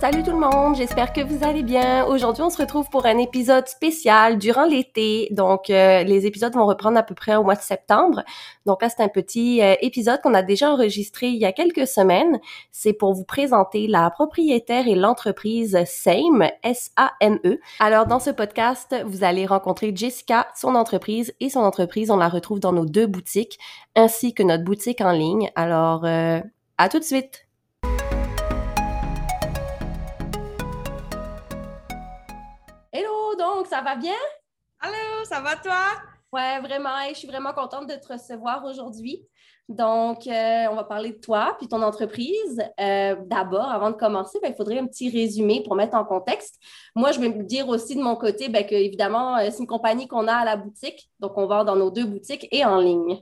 Salut tout le monde, j'espère que vous allez bien. Aujourd'hui, on se retrouve pour un épisode spécial durant l'été. Donc, euh, les épisodes vont reprendre à peu près au mois de septembre. Donc là, c'est un petit euh, épisode qu'on a déjà enregistré il y a quelques semaines. C'est pour vous présenter la propriétaire et l'entreprise SAME, S-A-M-E. Alors, dans ce podcast, vous allez rencontrer Jessica, son entreprise et son entreprise. On la retrouve dans nos deux boutiques, ainsi que notre boutique en ligne. Alors, euh, à tout de suite! Donc ça va bien? Allô, ça va toi? Ouais, vraiment. je suis vraiment contente de te recevoir aujourd'hui. Donc, euh, on va parler de toi puis ton entreprise. Euh, d'abord, avant de commencer, ben, il faudrait un petit résumé pour mettre en contexte. Moi, je vais me dire aussi de mon côté ben, que, évidemment, euh, c'est une compagnie qu'on a à la boutique. Donc, on vend dans nos deux boutiques et en ligne.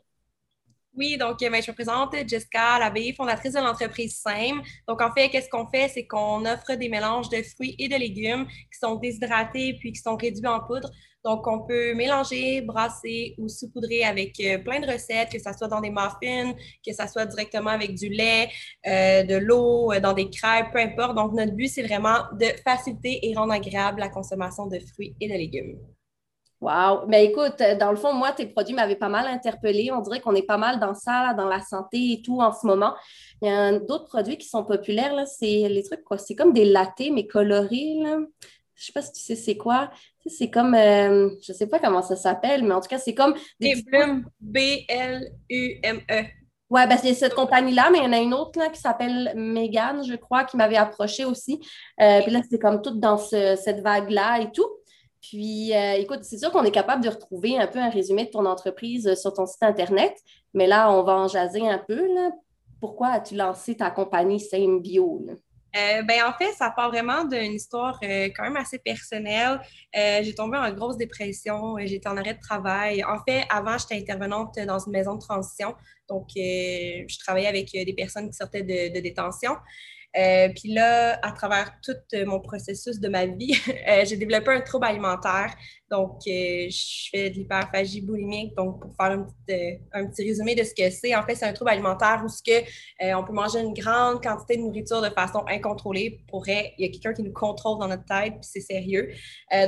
Oui, donc ben, je me présente Jessica Labbé, fondatrice de l'entreprise SAME. Donc, en fait, qu'est-ce qu'on fait? C'est qu'on offre des mélanges de fruits et de légumes qui sont déshydratés puis qui sont réduits en poudre. Donc, on peut mélanger, brasser ou saupoudrer avec euh, plein de recettes, que ce soit dans des muffins, que ce soit directement avec du lait, euh, de l'eau, euh, dans des crêpes, peu importe. Donc, notre but, c'est vraiment de faciliter et rendre agréable la consommation de fruits et de légumes. Wow! Mais écoute, euh, dans le fond, moi, tes produits m'avaient pas mal interpellé. On dirait qu'on est pas mal dans ça, dans la santé et tout en ce moment. Il y a d'autres produits qui sont populaires, là, c'est les trucs, quoi. C'est comme des lattés, mais colorés, là. Je sais pas si tu sais c'est quoi. C'est comme, euh, je sais pas comment ça s'appelle, mais en tout cas, c'est comme... Des Bloom, B-L-U-M-E. Ouais, ben c'est cette compagnie-là, mais il y en a une autre là, qui s'appelle Megan, je crois, qui m'avait approché aussi. Euh, puis là, c'est comme tout dans cette vague-là et tout. Puis, euh, écoute, c'est sûr qu'on est capable de retrouver un peu un résumé de ton entreprise euh, sur ton site Internet, mais là, on va en jaser un peu. Pourquoi as-tu lancé ta compagnie Same Bio? Euh, ben, en fait, ça part vraiment d'une histoire quand même assez personnelle. j'ai tombé en grosse dépression, j'étais en arrêt de travail. En fait, avant, j'étais intervenante dans une maison de transition. Donc, je travaillais avec des personnes qui sortaient de détention. Euh, puis là, à travers tout euh, mon processus de ma vie, euh, j'ai développé un trouble alimentaire. Donc, je fais de l'hyperphagie boulimique. Donc, pour faire un petit résumé de ce que c'est, en fait, c'est un trouble alimentaire où ce que, on peut manger une grande quantité de nourriture de façon incontrôlée. Pourrait, il y a quelqu'un qui nous contrôle dans notre tête, puis c'est sérieux.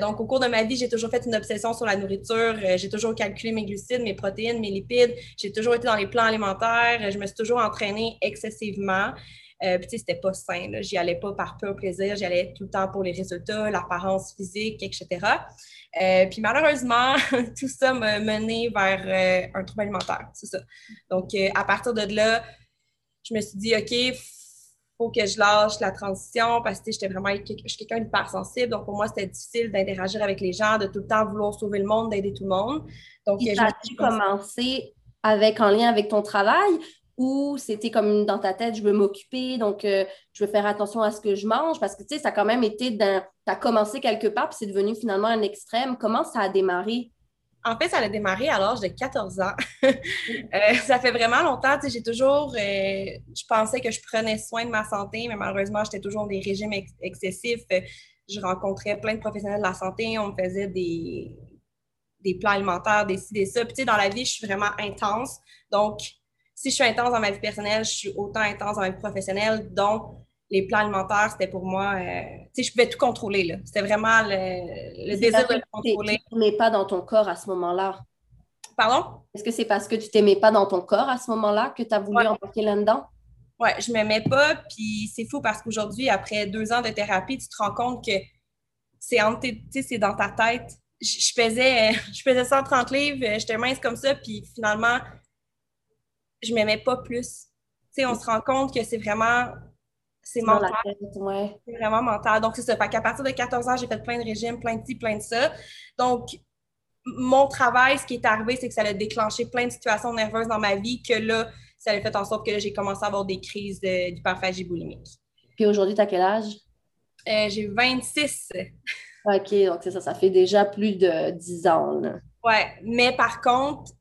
donc, au cours de ma vie, j'ai toujours fait une obsession sur la nourriture. j'ai toujours calculé mes glucides, mes protéines, mes lipides. J'ai toujours été dans les plans alimentaires. Je me suis toujours entraînée excessivement. Euh, puis, c'était pas sain. J'y allais pas par pur plaisir. J'y allais tout le temps pour les résultats, l'apparence physique, etc. Euh, puis, malheureusement, tout ça m'a mené vers euh, un trouble alimentaire. C'est ça. Donc, à partir de là, je me suis dit, OK, faut que je lâche la transition parce que j'étais vraiment je suis quelqu'un d'hyper sensible. Donc, pour moi, c'était difficile d'interagir avec les gens, de tout le temps vouloir sauver le monde, d'aider tout le monde. Donc, j'ai commencé avec en lien avec ton travail ou c'était comme dans ta tête, je veux m'occuper, donc euh, je veux faire attention à ce que je mange, parce que tu sais, ça a quand même été, dans, tu as commencé quelque part, puis c'est devenu finalement un extrême. Comment ça a démarré? En fait, ça a démarré à l'âge de 14 ans. Euh, ça fait vraiment longtemps. Tu sais, j'ai toujours, euh, je pensais que je prenais soin de ma santé, mais malheureusement, j'étais toujours dans des régimes excessifs. Je rencontrais plein de professionnels de la santé. On me faisait des, des plans alimentaires, des ci, des ça. Puis, tu sais, dans la vie, je suis vraiment intense. Donc, si je suis intense dans ma vie personnelle, je suis autant intense dans ma vie professionnelle. Donc, les plans alimentaires, c'était pour moi, euh, tu sais, je pouvais tout contrôler. C'était vraiment le, désir de contrôler. Tu ne pas dans ton corps à ce moment-là. Pardon? Est-ce que c'est parce que tu t'aimais pas dans ton corps à ce moment-là que tu as voulu ouais. embarquer là-dedans? Oui, je ne m'aimais pas. Puis c'est fou parce qu'aujourd'hui, après deux ans de thérapie, tu te rends compte que c'est c'est dans ta tête. Je, je, pesais, je pesais 130 livres, j'étais mince comme ça, puis finalement, je m'aimais pas plus. Tu sais, on se rend compte que c'est vraiment c'est mental. C'est vraiment mental. Donc, c'est ça. Fait qu'à partir de 14 ans, j'ai fait plein de régimes, plein de ci, plein de ça. Donc, mon travail, ce qui est arrivé, c'est que ça a déclenché plein de situations nerveuses dans ma vie que là, ça a fait en sorte que j'ai commencé à avoir des crises d'hyperphagie boulimique. Puis aujourd'hui, tu as quel âge? Euh, j'ai 26. OK, donc c'est ça, ça fait déjà plus de 10 ans. Oui, mais par contre,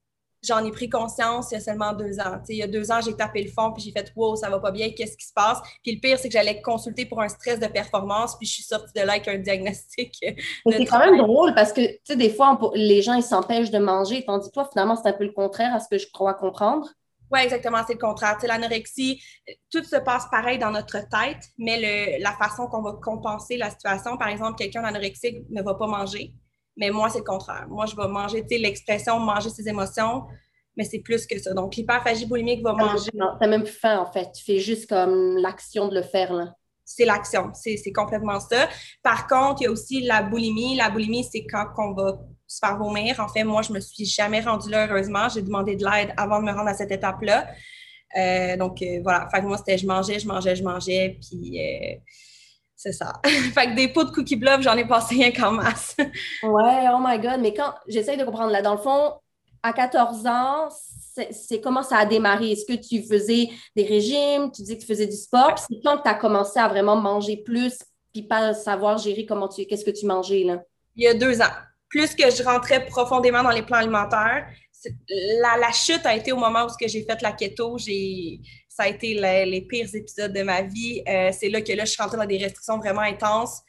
j'en ai pris conscience il y a seulement deux ans. il y a deux ans, j'ai tapé le fond puis j'ai fait Wow, ça va pas bien, qu'est-ce qui se passe? Puis le pire, c'est que j'allais consulter pour un stress de performance, puis je suis sortie de là avec un diagnostic. c'est quand même drôle parce que, tu sais, des fois, les gens, ils s'empêchent de manger, tandis que toi, finalement, c'est un peu le contraire à ce que je crois comprendre. Oui, exactement, c'est le contraire. L'anorexie, tout se passe pareil dans notre tête, mais la façon qu'on va compenser la situation, par exemple, quelqu'un d'anorexique ne va pas manger, mais moi, c'est le contraire. Moi, je vais manger, tu sais, l'expression manger ses émotions, mais c'est plus que ça. Donc, l'hyperphagie boulimique va manger. Non, t'as même plus faim, en fait. Tu fais juste comme l'action de le faire, là. C'est l'action, c'est complètement ça. Par contre, il y a aussi la boulimie. La boulimie, c'est quand on va se faire vomir. En fait, moi, je me suis jamais rendue là, heureusement. J'ai demandé de l'aide avant de me rendre à cette étape-là. Euh, donc, euh, voilà. Fait que moi, c'était je mangeais, je mangeais, je mangeais, puis euh, c'est ça. fait que des pots de cookie bluff, j'en ai passé rien qu'en masse. ouais, oh my God. Mais quand, j'essaye de comprendre, là, dans le fond, à 14 ans, c'est comment ça a démarré? Est-ce que tu faisais des régimes? Tu dis que tu faisais du sport? c'est quand que tu as commencé à vraiment manger plus puis pas savoir gérer comment tu qu'est-ce que tu mangeais là? Il y a deux ans plus que je rentrais profondément dans les plans alimentaires, la, chute a été au moment où j'ai fait la keto. Ça a été les, pires épisodes de ma vie. Euh, c'est là que là, je suis rentrée dans des restrictions vraiment intenses,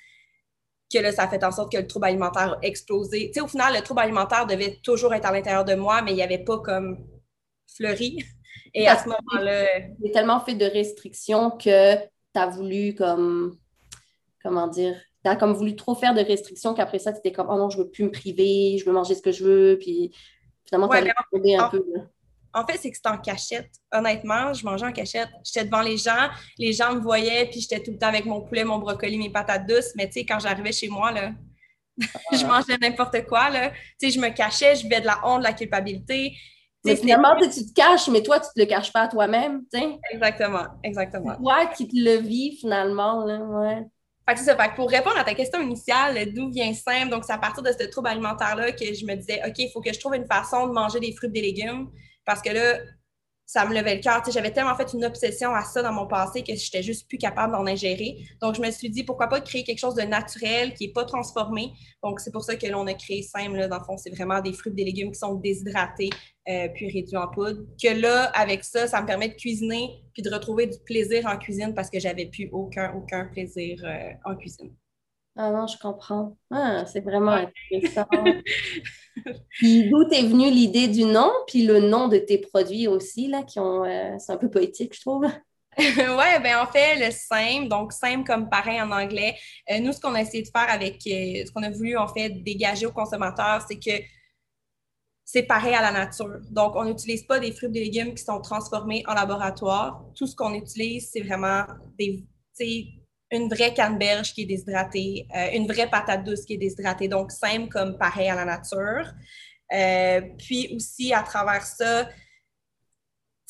que là, ça a fait en sorte que le trouble alimentaire a explosé. Tu sais, au final, le trouble alimentaire devait toujours être à l'intérieur de moi, mais il n'y avait pas comme fleuri. Et à ce moment-là. Tu tellement fait de restrictions que tu as voulu comme comment dire, tu as comme voulu trop faire de restrictions qu'après ça, tu étais comme, oh non, je veux plus me priver, je veux manger ce que je veux. Puis finalement, tu as un peu. En fait, c'est que c'était en cachette. Honnêtement, je mangeais en cachette. J'étais devant les gens, les gens me voyaient, puis j'étais tout le temps avec mon poulet, mon brocoli, mes patates douces. Mais tu sais, quand j'arrivais chez moi, là, je mangeais n'importe quoi. Là. Tu sais, je me cachais, je vivais de la honte, de la culpabilité. Mais finalement, tu te caches, mais toi, tu te le caches pas à toi-même. Exactement, exactement. toi qui te le vis finalement. Là, ouais pour répondre à ta question initiale, d'où vient simple, donc c'est à partir de ce trouble alimentaire-là que je me disais, OK, il faut que je trouve une façon de manger des fruits et des légumes parce que là, ça me levait le cœur. J'avais tellement fait une obsession à ça dans mon passé que j'étais juste plus capable d'en ingérer. Donc, je me suis dit, pourquoi pas créer quelque chose de naturel qui n'est pas transformé. Donc, c'est pour ça que l'on a créé Simple. Là, dans le fond, c'est vraiment des fruits des légumes qui sont déshydratés euh, puis réduits en poudre. Que là, avec ça, ça me permet de cuisiner puis de retrouver du plaisir en cuisine parce que j'avais plus aucun, aucun plaisir euh, en cuisine. Ah non, je comprends. Ah, c'est vraiment intéressant. puis d'où t'es venue l'idée du nom, puis le nom de tes produits aussi, là, qui ont. Euh, c'est un peu poétique, je trouve. ouais, ben en fait, le simple, donc simple comme pareil en anglais. Euh, nous, ce qu'on a essayé de faire avec euh, ce qu'on a voulu en fait dégager aux consommateurs, c'est que c'est pareil à la nature. Donc, on n'utilise pas des fruits et des légumes qui sont transformés en laboratoire. Tout ce qu'on utilise, c'est vraiment des, une vraie canneberge qui est déshydratée, euh, une vraie patate douce qui est déshydratée, donc simple comme pareil à la nature. Euh, puis aussi, à travers ça,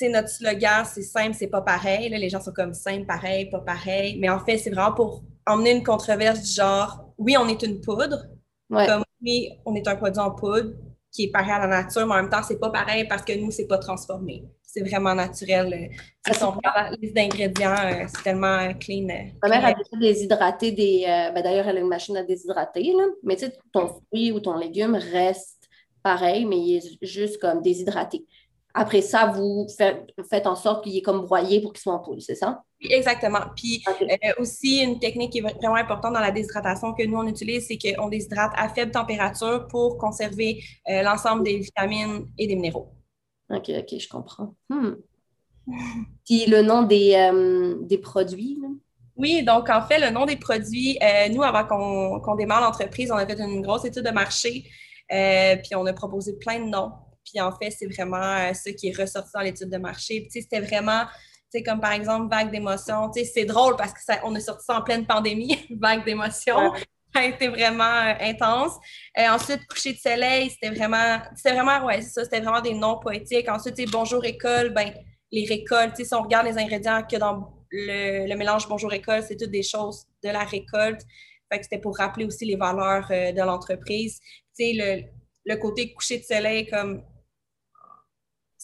notre slogan, c'est simple, c'est pas pareil. Là, les gens sont comme simple, pareil, pas pareil. Mais en fait, c'est vraiment pour emmener une controverse du genre, oui, on est une poudre, comme oui, on est un produit en poudre qui est pareil à la nature, mais en même temps, c'est pas pareil parce que nous, c'est pas transformé c'est vraiment naturel. Si on regarde la liste d'ingrédients, euh, c'est tellement euh, clean. Euh, Ma mère a déjà déshydraté des. Ben, d'ailleurs, elle a une machine à déshydrater, là. mais tu sais, ton fruit ou ton légume reste pareil, mais il est juste comme déshydraté. Après ça, vous faites, en sorte qu'il est comme broyé pour qu'il soit en poudre, c'est ça? Oui, exactement. Puis aussi, une technique qui est vraiment importante dans la déshydratation que nous, on utilise, c'est qu'on déshydrate à faible température pour conserver l'ensemble des vitamines et des minéraux. OK, OK, je comprends. Hmm. Puis le nom des, euh, des produits? Oui, donc en fait, le nom des produits, euh, nous, avant qu'on démarre l'entreprise, on a fait une grosse étude de marché, euh, puis on a proposé plein de noms. Puis en fait, c'est vraiment ce qui est ressorti dans l'étude de marché. Puis c'était vraiment, tu sais, comme par exemple, vague d'émotions. Tu sais, c'est drôle parce qu'on est sorti ça en pleine pandémie, vague d'émotions a été vraiment euh, intense. Euh, ensuite, coucher de soleil, c'était vraiment, c'était vraiment, ouais, ça, c'était vraiment des noms poétiques. Ensuite, bonjour école, ben, les récoltes, si on regarde les ingrédients que dans le, mélange bonjour école, c'est toutes des choses de la récolte. Fait que c'était pour rappeler aussi les valeurs euh, de l'entreprise. Tu sais, le, le côté coucher de soleil, comme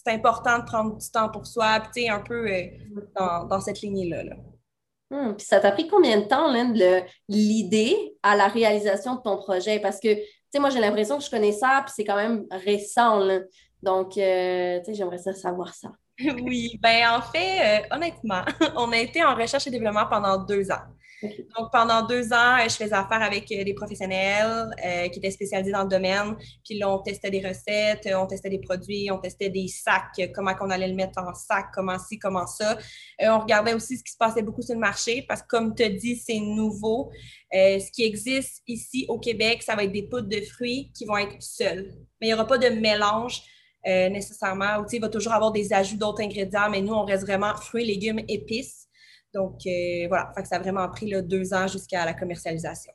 c'est important de prendre du temps pour soi, puis tu sais, un peu dans, dans, cette lignée-là. là Hmm, puis ça t'a pris combien de temps, l'idée à la réalisation de ton projet? Parce que, tu sais, moi, j'ai l'impression que je connais ça, puis c'est quand même récent, Donc, euh, tu sais, j'aimerais ça savoir ça. Oui, ben en fait, euh, honnêtement, on a été en recherche et développement pendant deux ans. Donc, pendant deux ans, je faisais affaire avec euh, des professionnels euh, qui étaient spécialisés dans le domaine. Puis là, on testait des recettes, on testait des produits, on testait des sacs, comment qu'on allait le mettre en sac, comment ci, comment ça. on regardait aussi ce qui se passait beaucoup sur le marché parce que, comme tu as dit, c'est nouveau. ce qui existe ici au Québec, ça va être des poudres de fruits qui vont être seules. Mais il n'y aura pas de mélange euh, nécessairement. il va toujours avoir des ajouts d'autres ingrédients, mais nous, on reste vraiment fruits, légumes, épices. Donc, euh, voilà, ça a vraiment pris deux ans jusqu'à la commercialisation.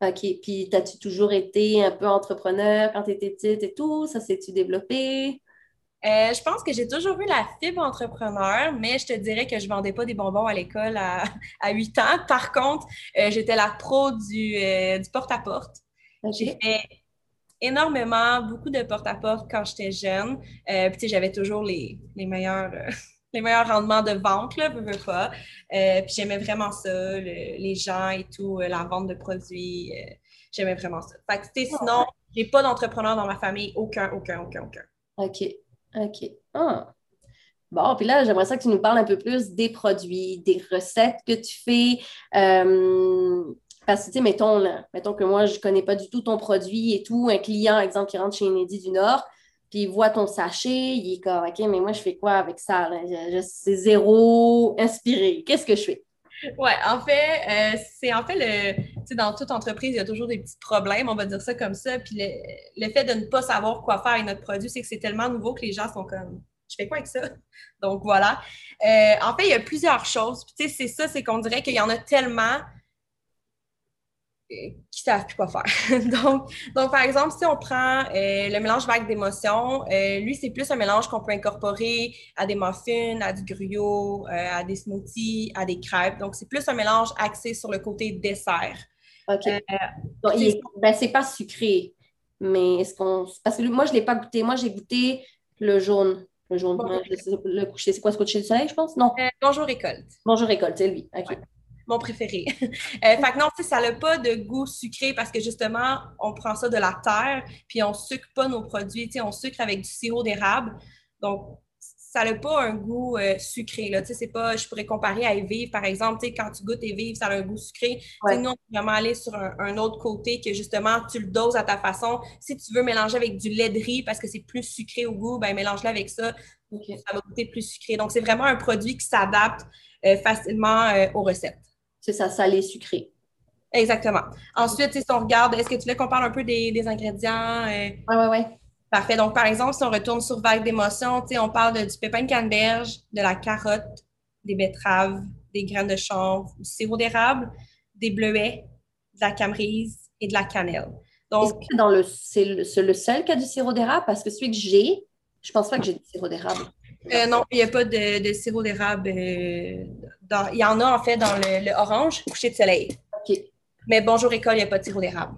OK. Puis, as-tu toujours été un peu entrepreneur quand tu étais petite et tout? Ça s'est-tu développé? Euh, je pense que j'ai toujours eu la fibre entrepreneur, mais je te dirais que je ne vendais pas des bonbons à l'école à, à 8 ans. Par contre, j'étais la pro du, porte-à-porte. J'ai fait énormément, beaucoup de porte-à-porte quand j'étais jeune. Euh, puis, j'avais toujours les, meilleurs. Euh, les meilleurs rendements de vente, là, veux, pas. Euh, puis j'aimais vraiment ça, les gens et tout, la vente de produits. j'aimais vraiment ça. Fait que, sinon, j'ai pas d'entrepreneur dans ma famille, aucun, aucun, aucun, aucun. OK. OK. Ah. Bon, puis là, j'aimerais ça que tu nous parles un peu plus des produits, des recettes que tu fais. Parce que, tu sais, mettons, mettons que moi, je ne connais pas du tout ton produit et tout. Un client, exemple, qui rentre chez Inédit du Nord, puis il voit ton sachet, il est comme, OK, mais moi, je fais quoi avec ça? C'est zéro inspiré. Qu'est-ce que je fais? Oui, en fait, euh, c'est en fait le. Tu sais, dans toute entreprise, il y a toujours des petits problèmes, on va dire ça comme ça. Puis le, fait de ne pas savoir quoi faire avec notre produit, c'est que c'est tellement nouveau que les gens sont comme je fais quoi avec ça? Donc voilà. Euh, en fait, il y a plusieurs choses. Puis tu sais, c'est ça, c'est qu'on dirait qu'il y en a tellement qui savent plus quoi faire. donc, donc, par exemple, si on prend euh, le mélange vague d'émotions, euh, lui, c'est plus un mélange qu'on peut incorporer à des muffins, à du gruyot, euh, à des smoothies, à des crêpes. Donc, c'est plus un mélange axé sur le côté dessert. OK. ben, c'est pas sucré, mais est-ce qu'on. Parce que moi, je ne l'ai pas goûté. Moi, j'ai goûté le jaune. Le jaune, le coucher. C'est quoi ce coucher du soleil, je pense? Non. bonjour récolte. Bonjour récolte, c'est lui. OK mon préféré. euh, fait que non, ça n'a pas de goût sucré parce que justement, on prend ça de la terre, puis on sucre pas nos produits, on sucre avec du sirop d'érable. Donc, ça n'a pas un goût euh, sucré. Là. C'est pas, je pourrais comparer à Evive, par exemple. Quand tu goûtes Evive, ça a un goût sucré. Nous, on peut vraiment aller sur un, autre côté que justement, tu le doses à ta façon. Si tu veux mélanger avec du lait de riz parce que c'est plus sucré au goût, ben mélange-le avec ça. Ça va goûter plus sucré. Donc, c'est vraiment un produit qui s'adapte euh, facilement euh, aux recettes c'est ça, salé, sucré. Exactement. Ensuite, si on regarde, est-ce que tu veux qu'on parle un peu des, ingrédients? Oui, oui, oui. Parfait. Donc, par exemple, si on retourne sur vague d'émotion, on parle de, du pépin de canneberge, de la carotte, des betteraves, des graines de chanvre, du sirop d'érable, des bleuets, de la camerise et de la cannelle. Donc, dans le, c'est le, seul qui a du sirop d'érable? Parce que celui que j'ai, je pense pas que j'ai du sirop d'érable. Euh, non, il n'y a pas de, sirop d'érable. Euh, il y en a en fait dans le, orange, coucher de soleil. OK. Mais Bonjour École, il n'y a pas de sirop d'érable.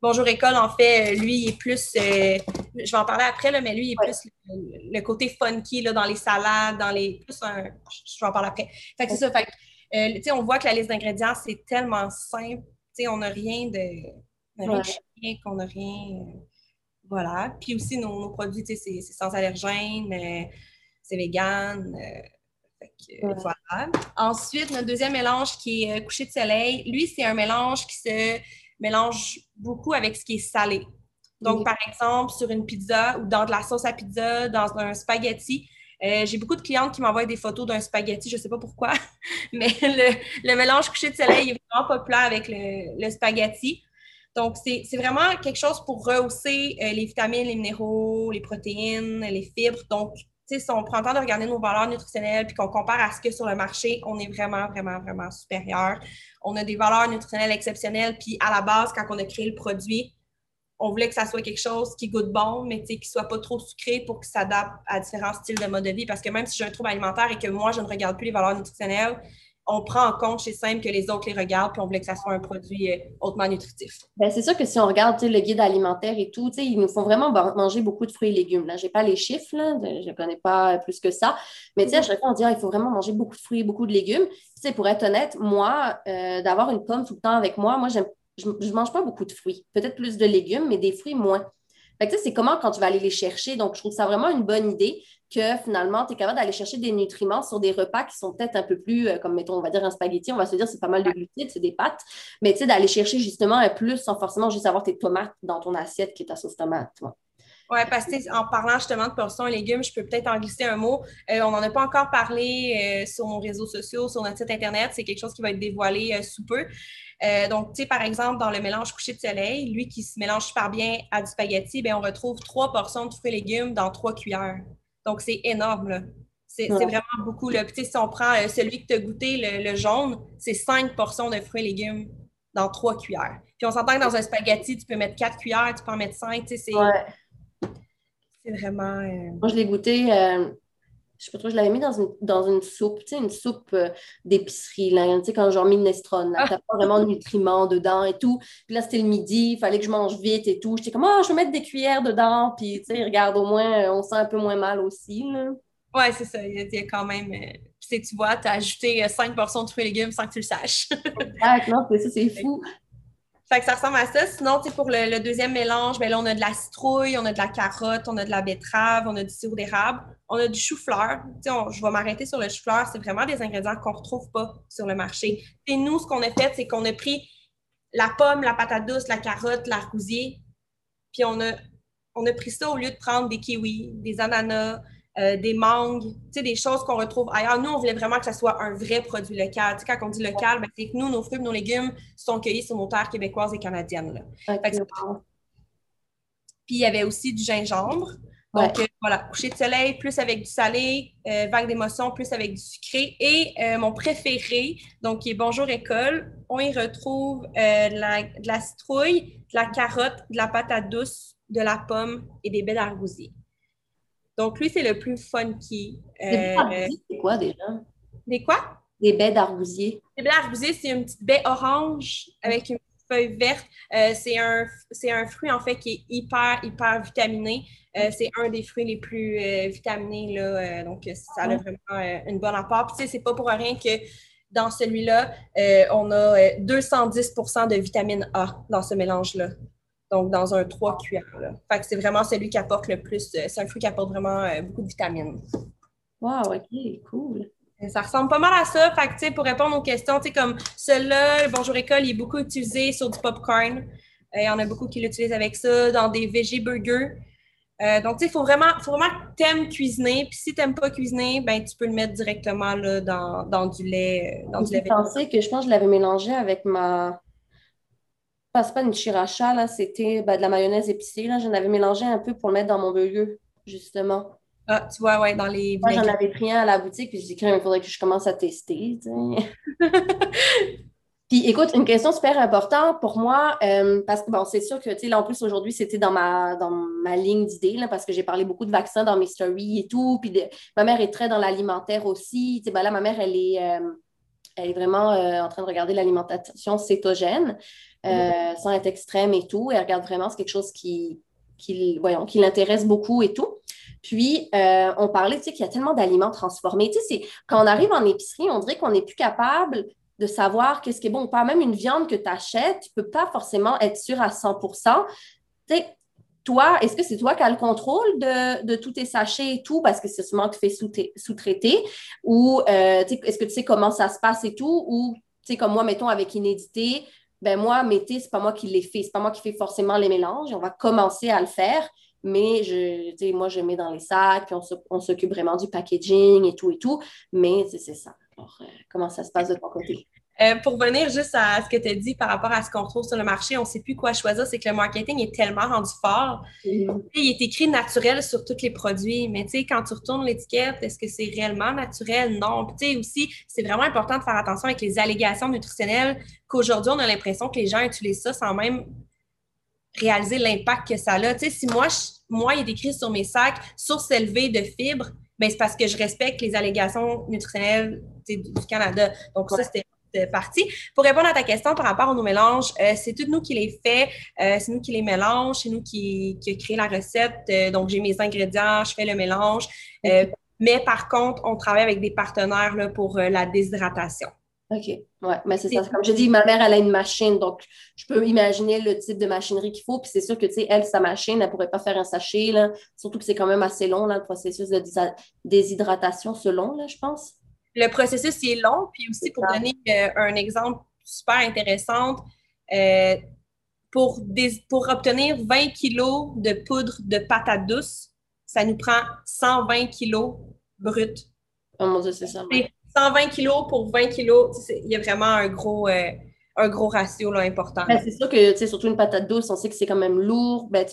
Bonjour École, en fait, lui, il est plus. Euh, je vais en parler après, là, mais lui, il est plus le, côté funky là, dans les salades, dans les. Plus un, je vais en parler après. Fait que c'est ça. Fait on voit que la liste d'ingrédients, c'est tellement simple. on n'a rien de. On n'a rien qu'on n'a rien. Voilà. Puis aussi, nos, produits, c'est sans allergènes, euh, c'est vegan. Euh, euh, voilà. Ensuite, notre deuxième mélange qui est coucher de soleil, lui, c'est un mélange qui se mélange beaucoup avec ce qui est salé. Donc, par exemple, sur une pizza ou dans de la sauce à pizza, dans un spaghetti, j'ai beaucoup de clientes qui m'envoient des photos d'un spaghetti, je ne sais pas pourquoi, mais le, mélange coucher de soleil est vraiment populaire avec le, le spaghetti. Donc, c'est vraiment quelque chose pour rehausser euh, les vitamines, les minéraux, les protéines, les fibres. Donc, si on prend le temps de regarder nos valeurs nutritionnelles puis qu'on compare à ce que sur le marché, on est vraiment, vraiment, vraiment supérieur. On a des valeurs nutritionnelles exceptionnelles. Puis à la base, quand on a créé le produit, on voulait que ça soit quelque chose qui goûte bon, mais qui ne soit pas trop sucré pour ça s'adapte à différents styles de mode de vie. Parce que même si j'ai un trouble alimentaire et que moi, je ne regarde plus les valeurs nutritionnelles, on prend en compte chez Simple que les autres les regardent, puis on voulait que ça soit un produit euh, hautement nutritif. Bien, c'est sûr que si on regarde le guide alimentaire et tout, ils nous font vraiment manger beaucoup de fruits et légumes. Je n'ai pas les chiffres, je ne connais pas plus que ça. Mais à chaque fois, on dit ah, faut vraiment manger beaucoup de fruits et beaucoup de légumes. pour être honnête, moi, euh, d'avoir une pomme tout le temps avec moi, moi, je ne mange pas beaucoup de fruits. Peut-être plus de légumes, mais des fruits moins. Fait que, c'est comment quand tu vas aller les chercher? Donc, je trouve ça vraiment une bonne idée que finalement, tu es capable d'aller chercher des nutriments sur des repas qui sont peut-être un peu plus, euh, comme mettons, on va dire un spaghetti, on va se dire c'est pas mal de glucides, c'est des pâtes, mais tu sais, d'aller chercher justement un plus sans forcément juste avoir tes tomates dans ton assiette qui est ta sauce tomate. Oui, parce que en parlant justement de portions et légumes, je peux peut-être en glisser un mot. Euh, on n'en a pas encore parlé euh, sur nos réseaux sociaux, sur notre site Internet. C'est quelque chose qui va être dévoilé sous peu. donc, tu sais, par exemple, dans le mélange coucher de soleil, lui qui se mélange super bien à du spaghetti, bien, on retrouve trois portions de fruits et légumes dans trois cuillères. Donc, c'est énorme. C'est vraiment beaucoup. Là. Puis, si on prend euh, celui que tu as goûté, le, jaune, c'est cinq portions de fruits et légumes dans trois cuillères. Puis on s'entend que dans un spaghetti, tu peux mettre quatre cuillères, tu peux en mettre cinq. C'est vraiment. Euh, Moi, je l'ai goûté. Euh, je sais pas trop, je l'avais mis dans une, dans une soupe, tu sais, une soupe d'épicerie, là, tu sais, quand genre minestrone, là, t'as pas vraiment de nutriments dedans et tout. Puis là, c'était le midi, il fallait que je mange vite et tout. J'étais comme, ah, je vais mettre des cuillères dedans, puis tu sais, regarde, au moins, on sent un peu moins mal aussi, là. Ouais, c'est ça, il y, a, quand même... Euh, tu vois, tu as ajouté 5 portions de fruits et légumes sans que tu le saches. non, c'est ça, c'est fou. Fait que ça ressemble à ça. Sinon, pour le, deuxième mélange, ben là, on a de la citrouille, on a de la carotte, on a de la betterave, on a du sirop d'érable, on a du chou-fleur. Je vais m'arrêter sur le chou-fleur. C'est vraiment des ingrédients qu'on ne retrouve pas sur le marché. Et nous, ce qu'on a fait, c'est qu'on a pris la pomme, la patate douce, la carotte, l'argousier, puis on a, on a pris ça au lieu de prendre des kiwis, des ananas, euh, des mangues, des choses qu'on retrouve ailleurs. Nous, on voulait vraiment que ça soit un vrai produit local. quand on dit local, ben, c'est que nous, nos fruits, nos légumes sont cueillis sur nos terres québécoises et canadiennes. Puis il y avait aussi du gingembre. Donc, euh, voilà, coucher de soleil, plus avec du salé, euh, vague d'émotion, plus avec du sucré. Et mon préféré, donc qui est Bonjour École, on y retrouve de la citrouille, de la carotte, de la patate douce, de la pomme et des baies d'argousier. Donc, lui, c'est le plus funky. Euh, c'est quoi déjà? Des quoi? Des baies d'argousier. Des baies d'argousier, c'est une petite baie orange avec une feuille verte. Euh, c'est un, un, fruit, en fait, qui est hyper, hyper vitaminé. Euh, c'est un des fruits les plus vitaminés, là. donc, ça a vraiment une bonne apport. Puis, tu sais, c'est pas pour rien que dans celui-là, on a 210% de vitamine A dans ce mélange-là. Donc, dans un 3 cuillères. Fait que c'est vraiment celui qui apporte le plus. Euh, c'est un fruit qui apporte vraiment euh, beaucoup de vitamines. Wow, OK, cool. Ça ressemble pas mal à ça. Fait que, pour répondre aux questions, comme celui-là, Bonjour École, il est beaucoup utilisé sur du popcorn. Euh, il y en a beaucoup qui l'utilisent avec ça, dans des veggie burgers. donc, il faut vraiment, faut vraiment que tu aimes cuisiner. Puis si tu n'aimes pas cuisiner, ben, tu peux le mettre directement là, dans, dans du lait. Dans du lait pensé que je pense que je l'avais mélangé avec ma, c'est pas une chiracha, là, c'était ben, de la mayonnaise épicée. Là. J'en avais mélangé un peu pour le mettre dans mon burger, justement. Ah, tu vois, ouais, dans les. Moi, j'en avais pris un à la boutique, puis j'ai dit qu'il faudrait que je commence à tester. puis écoute, une question super importante pour moi, euh, parce que bon, c'est sûr que, tu sais, là, en plus, aujourd'hui, c'était dans ma, dans ma ligne d'idées, parce que j'ai parlé beaucoup de vaccins dans mes stories et tout. Puis ma mère est très dans l'alimentaire aussi. Tu sais, ben là, ma mère, elle est. Euh, elle est vraiment euh, en train de regarder l'alimentation cétogène. Euh, sans être extrême et tout. Elle regarde vraiment, c'est quelque chose qui, qui, voyons, qui l'intéresse beaucoup et tout. Puis, euh, on parlait, tu sais, qu'il y a tellement d'aliments transformés. Tu sais, quand on arrive en épicerie, on dirait qu'on n'est plus capable de savoir qu'est-ce qui est bon pas. Même une viande que tu achètes, tu ne peux pas forcément être sûr à 100% Tu sais, toi, est-ce que c'est toi qui as le contrôle de, de, tous tes sachets et tout, parce que c'est souvent que tu fais sous-traiter, ou euh, est-ce que tu sais comment ça se passe et tout, ou tu sais, comme moi, mettons, avec Inédité, ben moi, thés, c'est pas moi qui les fais. C'est pas moi qui fais forcément les mélanges. On va commencer à le faire, mais je, moi, je mets dans les sacs, puis on s'occupe vraiment du packaging et tout et tout. Mais c'est ça. Alors, euh, comment ça se passe de ton côté? Euh, pour venir juste à ce que tu as dit par rapport à ce qu'on trouve sur le marché, on ne sait plus quoi choisir. C'est que le marketing est tellement rendu fort. Mm-hmm. Il est écrit naturel sur tous les produits, mais tu sais, quand tu retournes l'étiquette, est-ce que c'est réellement naturel? Non. tu sais, aussi, c'est vraiment important de faire attention avec les allégations nutritionnelles qu'aujourd'hui, on a l'impression que les gens utilisent ça sans même réaliser l'impact que ça a. Tu sais, si moi, moi, il est écrit sur mes sacs source élevée de fibres, ben, c'est parce que je respecte les allégations nutritionnelles du Canada. Donc, ça, c'était partie. Pour répondre à ta question par rapport à nos mélanges, euh, c'est tout nous qui les fait, euh, c'est nous qui les mélange, c'est nous qui, qui créé la recette. Euh, donc, j'ai mes ingrédients, je fais le mélange. mais par contre, on travaille avec des partenaires là, pour la déshydratation. OK. Ouais, mais c'est ça. Comme je dis, ma mère, elle a une machine, donc je peux imaginer le type de machinerie qu'il faut. Puis c'est sûr que, tu sais, elle, sa machine, elle ne pourrait pas faire un sachet, là. Surtout que c'est quand même assez long, là, le processus de déshydratation, selon, là, je pense. Le processus, est long. Puis aussi, pour donner euh, un exemple super intéressant, euh, pour, pour obtenir 20 kilos de poudre de patate douce, ça nous prend 120 kilos brut. Oh mon Dieu, c'est ça. 120 kilos pour 20 kilos, il y a vraiment un gros, euh, un gros ratio là, important. Ben, c'est sûr que, surtout une patate douce, on sait que c'est quand même lourd. Ben,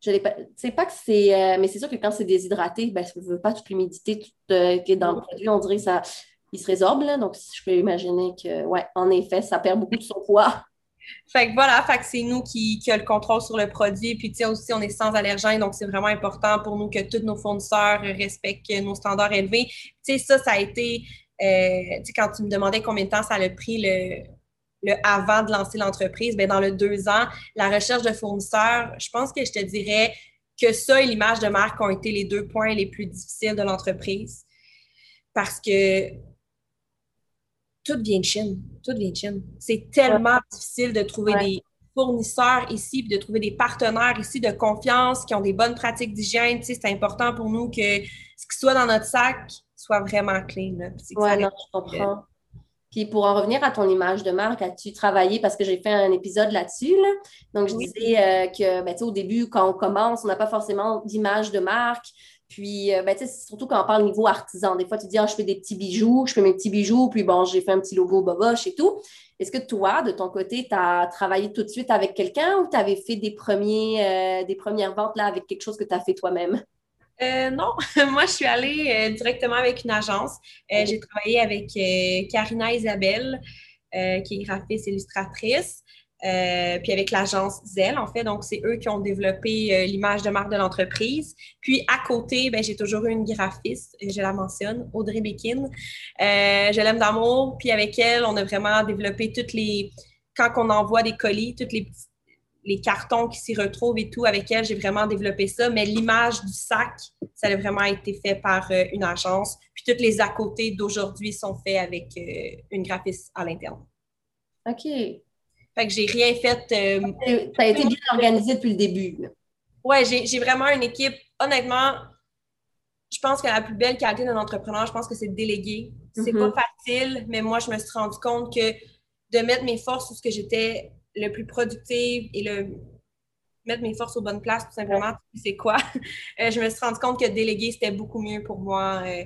tu sais, pas, pas que c'est. Euh, mais c'est sûr que quand c'est déshydraté, ben, ça ne veut pas toute l'humidité euh, qui est dans le produit, on dirait que ça. Il se résorbe, là. Donc, je peux imaginer que, ouais, en effet, ça perd beaucoup de son poids. Fait que voilà, fait que c'est nous qui, qui le contrôle sur le produit. Puis, tu sais, aussi, on est sans allergènes, donc c'est vraiment important pour nous que tous nos fournisseurs respectent nos standards élevés. Tu sais, ça, ça a été euh, quand tu me demandais combien de temps ça a pris le, le avant de lancer l'entreprise, bien, dans le deux ans, la recherche de fournisseurs, je pense que je te dirais que ça et l'image de marque ont été les deux points les plus difficiles de l'entreprise. Parce que tout vient de Chine. Tout vient de Chine. C'est tellement difficile de trouver des fournisseurs ici, puis de trouver des partenaires ici de confiance qui ont des bonnes pratiques d'hygiène. c'est important pour nous que ce qui soit dans notre sac, soit vraiment clean. Oui, non, je comprends. Puis pour en revenir à ton image de marque, as-tu travaillé, parce que j'ai fait un épisode là-dessus, donc je disais euh, que ben, au début, quand on commence, on n'a pas forcément d'image de marque. Puis, euh, ben, surtout quand on parle niveau artisan. Des fois, tu dis, ah, je fais des petits bijoux, je fais mes petits bijoux, puis bon, j'ai fait un petit logo Boboche et tout. Est-ce que toi, de ton côté, tu as travaillé tout de suite avec quelqu'un ou tu avais fait des, premiers, euh, des premières ventes là, avec quelque chose que tu as fait toi-même? Euh, non, moi je suis allée euh, directement avec une agence. Euh, j'ai travaillé avec Karina Isabelle, qui est graphiste illustratrice, puis avec l'agence Zelle, en fait. Donc, c'est eux qui ont développé l'image de marque de l'entreprise. Puis à côté, ben, j'ai toujours eu une graphiste, je la mentionne, Audrey Békin. je l'aime d'amour. Puis avec elle, on a vraiment développé toutes les. Quand on envoie des colis, toutes les petites les cartons qui s'y retrouvent et tout, avec elle, j'ai vraiment développé ça. Mais l'image du sac, ça a vraiment été fait par euh, une agence. Puis toutes les à côté d'aujourd'hui sont faits avec euh, une graphiste à l'interne. OK. Fait que j'ai rien fait. Euh, ça a été bien organisé depuis le début. Oui, j'ai vraiment une équipe. Honnêtement, je pense que la plus belle qualité d'un entrepreneur, je pense que c'est de déléguer. C'est mm-hmm. pas facile, mais moi, je me suis rendu compte que de mettre mes forces sur ce que j'étais le plus productive et le mettre mes forces aux bonnes places, tout simplement, c'est quoi? Euh, je me suis rendu compte que déléguer, c'était beaucoup mieux pour moi euh,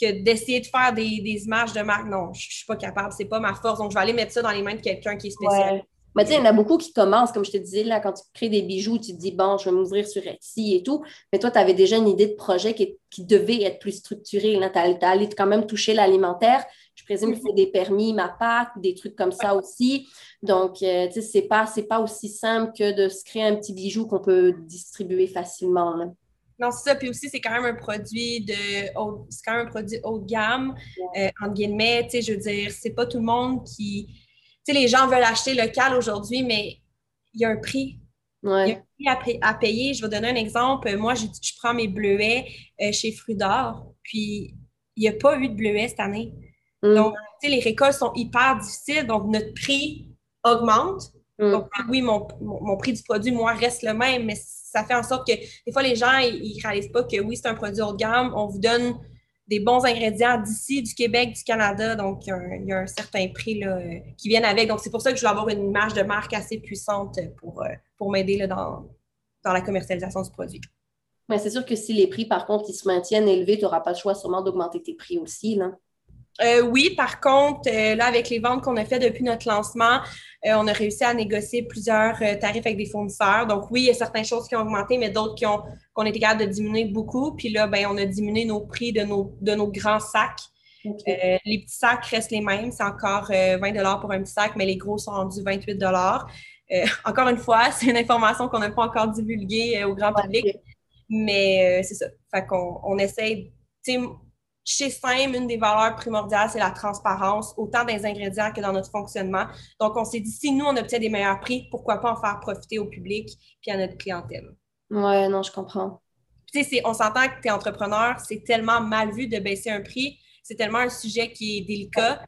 que d'essayer de faire des, images de marque. Non, je ne suis pas capable, c'est pas ma force. Donc, je vais aller mettre ça dans les mains de quelqu'un qui est spécial. Mais tu sais, il y en a beaucoup qui commencent, comme je te disais, là, quand tu crées des bijoux, tu te dis, bon, je vais m'ouvrir sur Etsy et tout. Mais toi, tu avais déjà une idée de projet qui, devait être plus structuré. Tu allé quand même toucher l'alimentaire. Je présume que c'est des permis, ma ou des trucs comme ça aussi. Donc, euh, tu sais, c'est pas, pas aussi simple que de se créer un petit bijou qu'on peut distribuer facilement. Non, c'est ça. Puis aussi, c'est quand même un produit de c'est quand même un produit haut de gamme, euh, entre guillemets. Tu sais, je veux dire, c'est pas tout le monde qui. Tu sais, les gens veulent acheter local aujourd'hui, mais il y a un prix. Il y a un prix à, payer. Je vais donner un exemple. Moi, je, prends mes bleuets euh, chez Frudor, puis il n'y a pas eu de bleuets cette année. Mm. Donc, tu sais, les récoltes sont hyper difficiles. Donc, notre prix augmente. Mm. Donc, oui, mon, prix du produit, moi, reste le même, mais ça fait en sorte que des fois, les gens, ils ne réalisent pas que oui, c'est un produit haut de gamme. On vous donne des bons ingrédients d'ici, du Québec, du Canada. Donc, il y a un, certain prix là, qui vient avec. Donc, c'est pour ça que je veux avoir une marge de marque assez puissante pour, euh, pour m'aider dans, dans la commercialisation du produit. Mais c'est sûr que si les prix, par contre, ils se maintiennent élevés, tu n'auras pas le choix sûrement d'augmenter tes prix aussi. Là. Euh, oui, par contre, euh, là, avec les ventes qu'on a fait depuis notre lancement, euh, on a réussi à négocier plusieurs tarifs avec des fournisseurs. Donc, oui, il y a certaines choses qui ont augmenté, mais d'autres qui ont qu'on était capable de diminuer beaucoup. Puis là, ben, on a diminué nos prix de nos, de nos grands sacs. les petits sacs restent les mêmes. C'est encore 20 pour un petit sac, mais les gros sont rendus 28 Encore une fois, c'est une information qu'on n'a pas encore divulguée au grand public. Mais c'est ça. Fait qu'on on essaye chez SIM, une des valeurs primordiales, c'est la transparence, autant dans les ingrédients que dans notre fonctionnement. Donc, on s'est dit, si nous, on obtient des meilleurs prix, pourquoi pas en faire profiter au public puis à notre clientèle? Oui, non, je comprends. Tu sais, on s'entend que tu es entrepreneur, c'est tellement mal vu de baisser un prix, c'est tellement un sujet qui est délicat.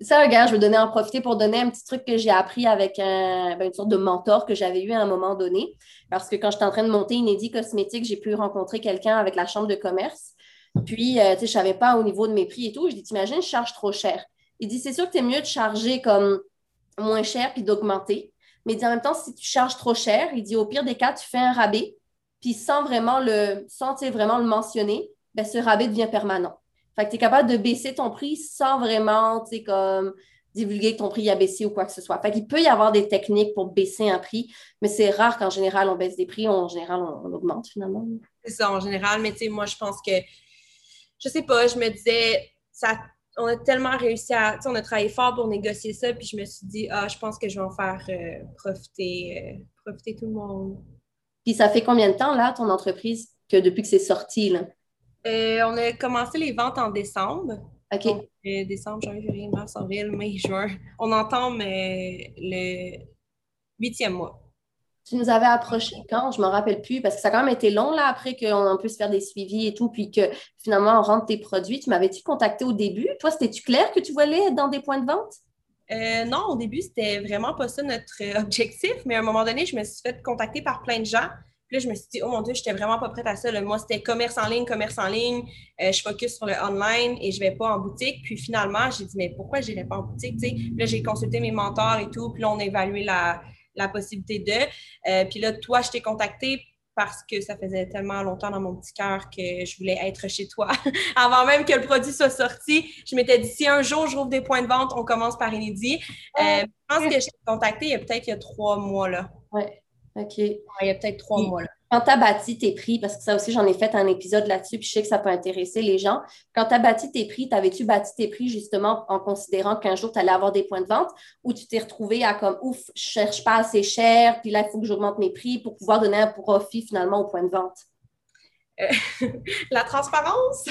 Ça, regarde, je vais donner en profiter pour donner un petit truc que j'ai appris avec un, ben, une sorte de mentor que j'avais eu à un moment donné. Parce que quand j'étais en train de monter Inédit Cosmétique, j'ai pu rencontrer quelqu'un avec la chambre de commerce. Puis, euh, tu sais, je savais pas au niveau de mes prix et tout. Je dis, t'imagines, je charge trop cher. Il dit, c'est sûr que c'est mieux de charger comme moins cher puis d'augmenter. Mais il dit, en même temps, si tu charges trop cher, il dit, au pire des cas, tu fais un rabais. Puis sans vraiment le, sans, vraiment le mentionner, ben, ce rabais devient permanent. Fait que tu es capable de baisser ton prix sans vraiment, tu sais, comme divulguer que ton prix a baissé ou quoi que ce soit. Fait qu'il peut y avoir des techniques pour baisser un prix, mais c'est rare qu'en général, on baisse des prix. En général, on, augmente finalement. C'est ça, en général. Mais tu sais, moi, je pense que, je sais pas, je me disais, ça, on a tellement réussi à, tu sais, on a travaillé fort pour négocier ça, puis je me suis dit, ah, je pense que je vais en faire euh, profiter, euh, profiter tout le monde. Puis ça fait combien de temps, là, ton entreprise, que depuis que c'est sorti, là? Euh, on a commencé les ventes en décembre. OK. Décembre, janvier, février, mars, avril, mai, juin. On entend le huitième mois. Tu nous avais approché quand? Je ne me rappelle plus, parce que ça a quand même été long là après qu'on puisse faire des suivis et tout, puis que finalement on rentre tes produits. Tu m'avais-tu contacté au début? Toi, c'était-tu clair que tu voulais être dans des points de vente? Euh, non, au début, c'était vraiment pas ça notre objectif, mais à un moment donné, je me suis fait contacter par plein de gens là, je me suis dit, oh mon Dieu, j'étais vraiment pas prête à ça. Moi, c'était commerce en ligne, commerce en ligne. Euh, je focus sur le online et je vais pas en boutique. Puis finalement, j'ai dit, mais pourquoi je n'irais pas en boutique? Là, j'ai consulté mes mentors et tout. Puis là, on a évalué la, possibilité de. Euh, puis là, toi, je t'ai contacté parce que ça faisait tellement longtemps dans mon petit cœur que je voulais être chez toi. Avant même que le produit soit sorti, je m'étais dit, si un jour je rouvre des points de vente, on commence par Inédit. Euh, je pense que je t'ai contacté il y a peut-être il y a trois mois. là. Ouais. OK. il y a peut-être trois mois. Là. Quand tu as bâti tes prix, parce que ça aussi, j'en ai fait un épisode là-dessus, puis je sais que ça peut intéresser les gens. Quand tu as bâti tes prix, t'avais-tu bâti tes prix justement en considérant qu'un jour, tu allais avoir des points de vente ou tu t'es retrouvé à comme ouf, je cherche pas assez cher, puis là, il faut que j'augmente mes prix pour pouvoir donner un profit finalement au point de vente? Euh, la transparence.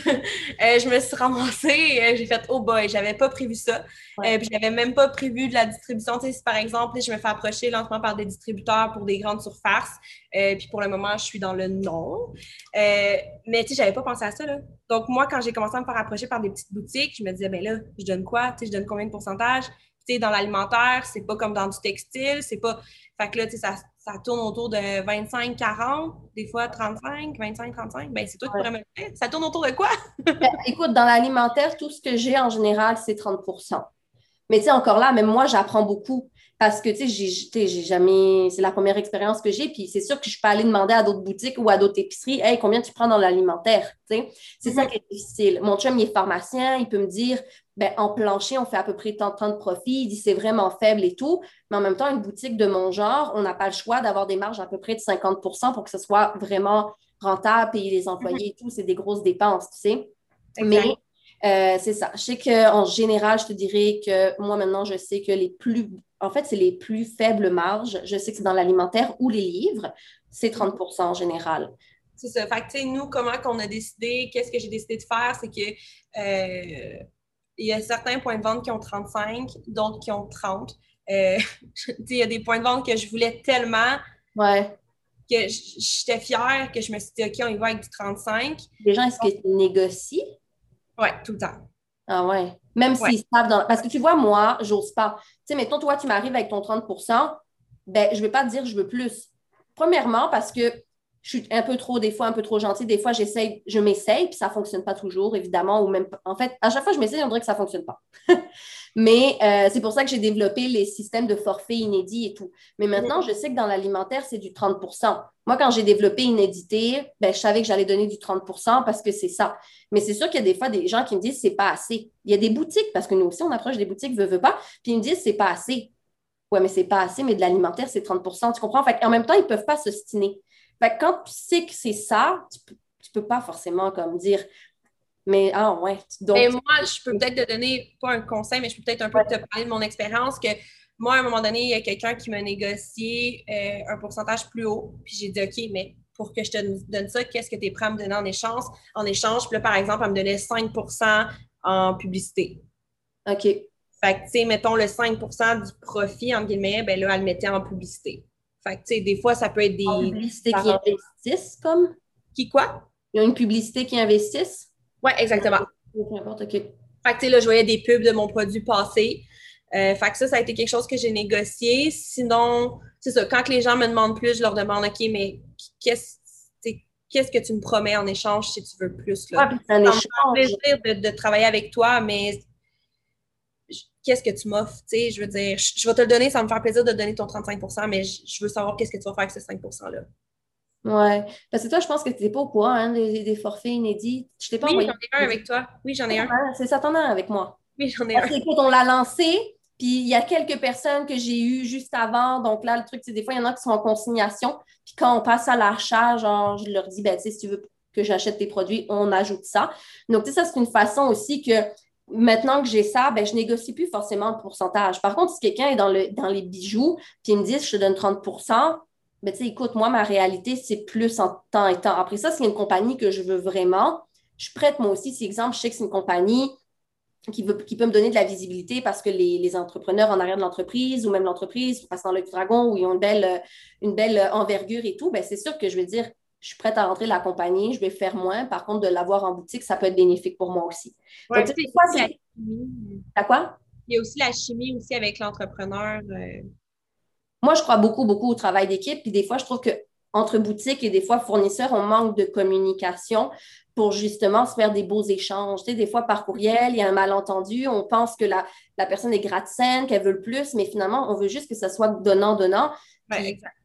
Euh, je me suis ramassée, euh, j'ai fait oh boy, j'avais pas prévu ça. puis j'avais même pas prévu de la distribution. Tu sais, si par exemple, je me fais approcher lentement par des distributeurs pour des grandes surfaces, puis pour le moment, je suis dans le non. mais tu sais, j'avais pas pensé à ça. Là. Donc, moi, quand j'ai commencé à me faire approcher par des petites boutiques, je me disais, ben là, je donne quoi? Tu sais, je donne combien de pourcentage? Tu sais, dans l'alimentaire, c'est pas comme dans du textile, c'est pas. Fait que là, tu sais, ça, ça tourne autour de 25, 40, des fois 35, 25, 35. Ben, c'est toi qui pourrais me le dire. Ça tourne autour de quoi? Ben, écoute, dans l'alimentaire, tout ce que j'ai en général, c'est 30% Mais tu sais, encore là, même moi, j'apprends beaucoup. Parce que, tu sais, j'ai jamais. C'est la première expérience que j'ai. Puis c'est sûr que je peux aller demander à d'autres boutiques ou à d'autres épiceries, hey, combien tu prends dans l'alimentaire? C'est ça mhm. qui est difficile. Mon chum, il est pharmacien. Il peut me dire, ben, en plancher, on fait à peu près tant, de profit. Il dit, c'est vraiment faible et tout. Mais en même temps, une boutique de mon genre, on n'a pas le choix d'avoir des marges à peu près de 50% pour que ce soit vraiment rentable, payer les employés et tout. C'est des grosses dépenses, tu sais. Mais euh, c'est ça. Je sais qu'en général, je te dirais que moi, maintenant, je sais que les plus en fait, c'est les plus faibles marges. Je sais que c'est dans l'alimentaire ou les livres, c'est 30% en général. C'est ça. Fait que, nous, comment qu'on a décidé, qu'est-ce que j'ai décidé de faire, c'est que euh, il y a certains points de vente qui ont 35, d'autres qui ont 30. Euh, il y a des points de vente que je voulais tellement ouais. que j'étais fière que je me suis dit, OK, on y va avec du 35. Les gens, est-ce qu'ils négocient? Oui, tout le temps. Ah ouais. Même s'ils savent dans... Parce que tu vois, moi, j'ose pas. Tu sais, mettons, toi, tu m'arrives avec ton 30% ben, je vais pas te dire je veux plus. Premièrement, parce que je suis un peu trop, des fois, un peu trop gentille. Des fois, j'essaye, je m'essaye, puis ça ne fonctionne pas toujours, évidemment, ou même En fait, à chaque fois que je m'essaye, on dirait que ça ne fonctionne pas. Mais euh, c'est pour ça que j'ai développé les systèmes de forfait inédits et tout. Mais maintenant, je sais que dans l'alimentaire, c'est du 30% Moi, quand j'ai développé Inédité, ben, je savais que j'allais donner du 30% parce que c'est ça. Mais c'est sûr qu'il y a des fois des gens qui me disent c'est pas assez. Il y a des boutiques, parce que nous aussi, on approche des boutiques, veut, veut pas, puis ils me disent c'est pas assez. Ouais, mais c'est pas assez, mais de l'alimentaire, c'est 30% tu comprends? Fait en même temps, ils ne peuvent pas s'ostiner. Fait quand tu sais que c'est ça, tu ne peux pas forcément comme dire mais ah ouais. Donc, moi, je peux peut-être te donner, pas un conseil, mais je peux peut-être un peu te parler de mon expérience que moi, à un moment donné, il y a quelqu'un qui m'a négocié euh, un pourcentage plus haut. Puis j'ai dit OK, mais pour que je te donne ça, qu'est-ce que tu es prêt à me donner en échange? En échange, puis là, par exemple, elle me donnait 5% en publicité. OK. Fait que, tu sais, mettons le 5% du profit, en guillemets, ben là, elle le mettait en publicité. Fait que, tu sais, des fois, ça peut être des. Une publicité qui investissent, comme? Qui quoi? Il y a une publicité qui investissent? Oui, exactement. N'importe, OK. Fait que, là, je voyais des pubs de mon produit passer. Euh, fait que ça, ça a été quelque chose que j'ai négocié. Sinon, c'est ça, quand les gens me demandent plus, je leur demande, OK, mais qu'est-ce qu'est-ce que tu me promets en échange si tu veux plus? Là? ça me plaisir de, de, travailler avec toi, mais qu'est-ce que tu m'offres? Je veux dire, je, vais te le donner, ça va me faire plaisir de te donner ton 35% mais je, veux savoir qu'est-ce que tu vas faire avec ce 5 %-là. Ouais. Parce que toi, je pense que tu n'es pas au courant hein, des, forfaits inédits. Je t'ai pas oui, j'en ai un avec toi. Oui, j'en ai un. c'est ça, t'en as un avec moi. Oui, j'en ai un. Parce on l'a lancé, puis il y a quelques personnes que j'ai eues juste avant. Donc là, le truc, c'est des fois, il y en a qui sont en consignation. Puis quand on passe à l'achat, genre, je leur dis, ben, tu sais, si tu veux que j'achète tes produits, on ajoute ça. Donc, tu sais, ça, c'est une façon aussi que maintenant que j'ai ça, ben, je négocie plus forcément le pourcentage. Par contre, si quelqu'un est dans, le, dans les bijoux, puis il me dit, je te donne 30% ben, écoute, moi, ma réalité, c'est plus en temps et temps. Après ça, c'est une compagnie que je veux vraiment. Je prête moi aussi, si exemple, je sais que c'est une compagnie qui, veut, qui peut me donner de la visibilité parce que les, entrepreneurs en arrière de l'entreprise ou même l'entreprise passent dans le dragon où ils ont une belle, une belle envergure et tout, ben, c'est sûr que je veux dire, je suis prête à rentrer la compagnie, je vais faire moins. Par contre, de l'avoir en boutique, ça peut être bénéfique pour moi aussi. Ouais, Donc, quoi, c'est. À quoi? Il y a aussi la chimie aussi avec l'entrepreneur. Euh, moi, je crois beaucoup, beaucoup au travail d'équipe. Puis des fois, je trouve que entre boutiques et des fois fournisseurs, on manque de communication pour justement se faire des beaux échanges. Tu sais, des fois, par courriel, il y a un malentendu. On pense que la, la personne est gratte-scène, qu'elle veut le plus, mais finalement, on veut juste que ça soit donnant-donnant. exact.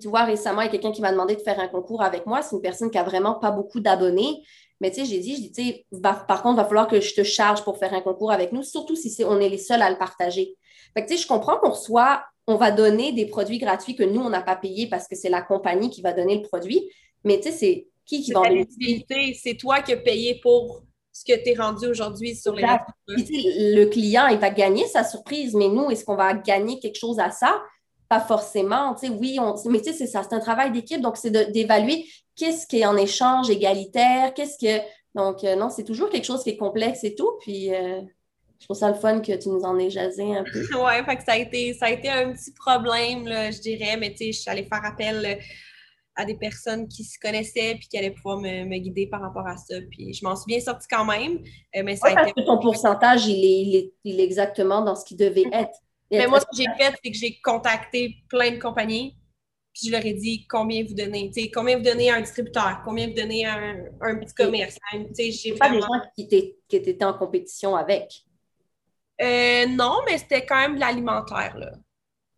Tu vois, récemment, il y a quelqu'un qui m'a demandé de faire un concours avec moi. C'est une personne qui a vraiment pas beaucoup d'abonnés. Mais tu sais, j'ai dit, je dis, tu sais, par contre, il va falloir que je te charge pour faire un concours avec nous, surtout si c'est on est les seuls à le partager. Fait que tu sais, je comprends qu'on reçoit on va donner des produits gratuits que nous, on n'a pas payés parce que c'est la compagnie qui va donner le produit. Mais tu sais, c'est qui qui va en bénéficier? C'est toi qui as payé pour ce que tu es rendu aujourd'hui sur les Le client, il va gagner sa surprise, mais nous, est-ce qu'on va gagner quelque chose à ça? Pas forcément. Tu sais, oui, on, mais tu sais, c'est ça, c'est un travail d'équipe. Donc, c'est d'évaluer qu'est-ce qui est en échange égalitaire, qu'est-ce que. Donc, euh, non, c'est toujours quelque chose qui est complexe et tout. Puis, euh, je trouve ça le fun que tu nous en aies jasé un peu. oui, fait que ça a été, ça a été un petit problème, là, je dirais, mais tu sais, je suis allée faire appel euh, à des personnes qui se connaissaient puis qui allaient pouvoir me, me guider par rapport à ça. Puis je m'en suis bien sortie quand même. Mais ça parce que ton pourcentage, il est, il, est, exactement dans ce qui devait être. Mais moi, ce que j'ai fait, c'est que j'ai contacté plein de compagnies. Puis je leur ai dit combien vous donnez, tu sais, combien vous donnez à un distributeur, combien vous donnez à un, petit commerce? Tu sais, Pas des gens qui, qui étaient en compétition avec? Euh, non, mais c'était quand même de l'alimentaire, là.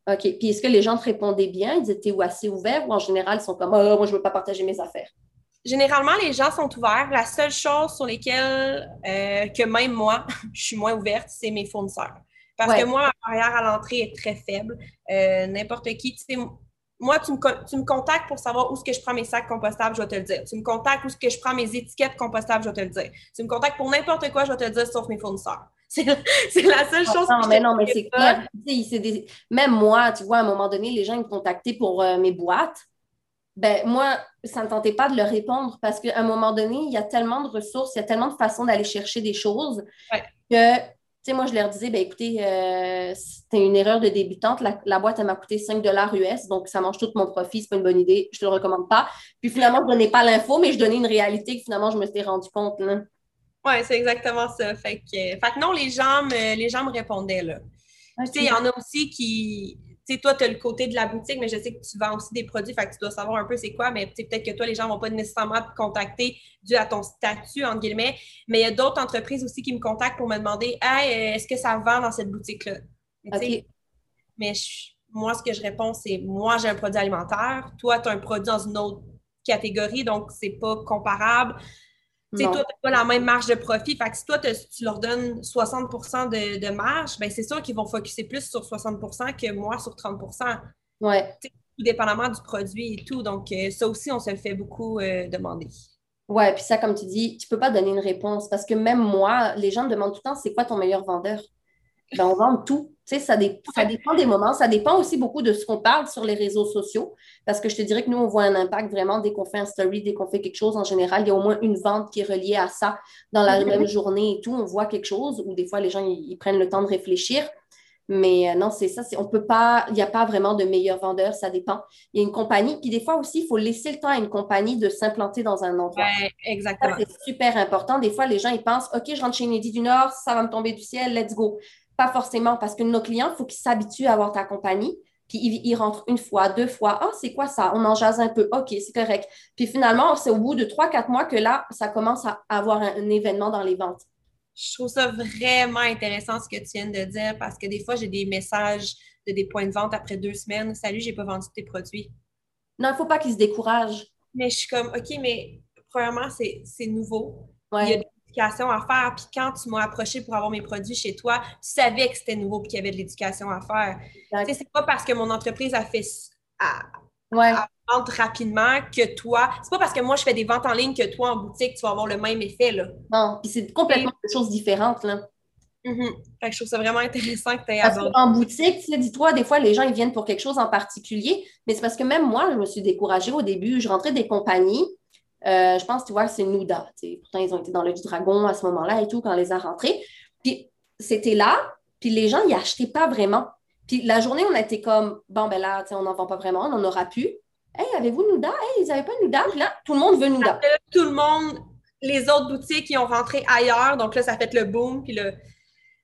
OK. Puis est-ce que les gens te répondaient bien? Ils étaient ou assez ouverts ou en général, ils sont comme oh, moi, je ne veux pas partager mes affaires? Généralement, les gens sont ouverts. La seule chose sur lesquelles euh, que même moi, je suis moins ouverte, c'est mes fournisseurs. Parce que moi, ma barrière à l'entrée est très faible. Euh, n'importe qui, tu sais, moi, tu me, tu me, contactes pour savoir où est-ce que je prends mes sacs compostables, je vais te le dire. Tu me contactes où est-ce que je prends mes étiquettes compostables, je vais te le dire. Tu me contactes pour n'importe quoi, je vais te le dire, sauf mes fournisseurs. C'est la seule chose non, mais non, mais c'est clair. Même moi, tu vois, à un moment donné, les gens me contactaient pour euh, mes boîtes. Ben, moi, ça ne tentait pas de leur répondre parce qu'à un moment donné, il y a tellement de ressources, il y a tellement de façons d'aller chercher des choses que, sais, moi, je leur disais, ben, écoutez, euh, c'était une erreur de débutante. La, boîte, elle m'a coûté 5 US, donc ça mange tout mon profit, c'est pas une bonne idée, je te le recommande pas. Puis finalement, je ne donnais pas l'info, mais je donnais une réalité que finalement, je me suis rendu compte. Là. Oui, c'est exactement ça. Fait que, fait non, les gens me, les gens me répondaient là. Tu sais, il y en a aussi qui. Tu sais, toi, tu as le côté de la boutique, mais je sais que tu vends aussi des produits, fait que tu dois savoir un peu c'est quoi, mais peut-être que toi, les gens ne vont pas nécessairement te contacter dû à ton statut, entre guillemets. Mais il y a d'autres entreprises aussi qui me contactent pour me demander Hey, est-ce que ça vend dans cette boutique-là? Mais moi, ce que je réponds, c'est moi, j'ai un produit alimentaire, toi, tu as un produit dans une autre catégorie, donc c'est pas comparable. Tu sais, toi, tu pas la même marge de profit. Fait que si toi, tu leur donnes 60 de, de marge, ben c'est sûr qu'ils vont focuser plus sur 60 que moi sur 30 Ouais. Tout dépendamment du produit et tout. Donc, euh, ça aussi, on se le fait beaucoup euh, demander. Ouais, puis ça, comme tu dis, tu peux pas donner une réponse parce que même moi, les gens me demandent tout le temps c'est quoi ton meilleur vendeur? Ben, on vend tout. Tu sais, ça, ça dépend des moments. Ça dépend aussi beaucoup de ce qu'on parle sur les réseaux sociaux. Parce que je te dirais que nous, on voit un impact vraiment dès qu'on fait un story, dès qu'on fait quelque chose. En général, il y a au moins une vente qui est reliée à ça dans la même journée et tout. On voit quelque chose ou des fois, les gens, ils, prennent le temps de réfléchir. Mais euh, non, c'est ça. On peut pas, il n'y a pas vraiment de meilleur vendeur, ça dépend. Il y a une compagnie, puis des fois aussi, il faut laisser le temps à une compagnie de s'implanter dans un endroit. Oui, exactement. C'est super important. Des fois, les gens, ils pensent, OK, je rentre chez Midi du Nord, ça va me tomber du ciel, let's go. Pas forcément, parce que nos clients, il faut qu'ils s'habituent à avoir ta compagnie. Puis ils, rentrent une fois, deux fois. Ah, c'est quoi ça? On en jase un peu. OK, c'est correct. Puis finalement, c'est au bout de trois, quatre mois que là, ça commence à avoir un événement dans les ventes je trouve ça vraiment intéressant ce que tu viens de dire parce que des fois, j'ai des messages de des points de vente après deux semaines. Salut, j'ai pas vendu tes produits. Non, il ne faut pas qu'ils se découragent. Mais je suis comme, OK, mais premièrement, c'est nouveau. Il y a de l'éducation à faire. Puis quand tu m'as approché pour avoir mes produits chez toi, tu savais que c'était nouveau et qu'il y avait de l'éducation à faire. Tu sais, c'est pas parce que mon entreprise a fait. ouais vente rapidement que toi. C'est pas parce que moi, je fais des ventes en ligne que toi, en boutique, tu vas avoir le même effet. Là. Non, puis c'est complètement des choses différentes. Là. Fait que je trouve ça vraiment intéressant que tu aies abordé. En boutique, tu sais, dis-toi, des fois, les gens, ils viennent pour quelque chose en particulier, mais c'est parce que même moi, je me suis découragée au début. Je rentrais des compagnies. Euh, je pense, tu vois, c'est Nouda. Pourtant, ils ont été dans le dragon à ce moment-là et tout, quand on les a rentrés. Puis c'était là, puis les gens, ils achetaient pas vraiment. Puis la journée, on a été comme, bon, ben là, on n'en vend pas vraiment, on n'en aura plus. Hey, avez-vous Nouda? Hey, ils n'avaient pas Nouda. Puis là, tout le monde veut Nouda. tout le monde, les autres boutiques, ils ont rentré ailleurs. Donc là, ça fait le boom. Puis le.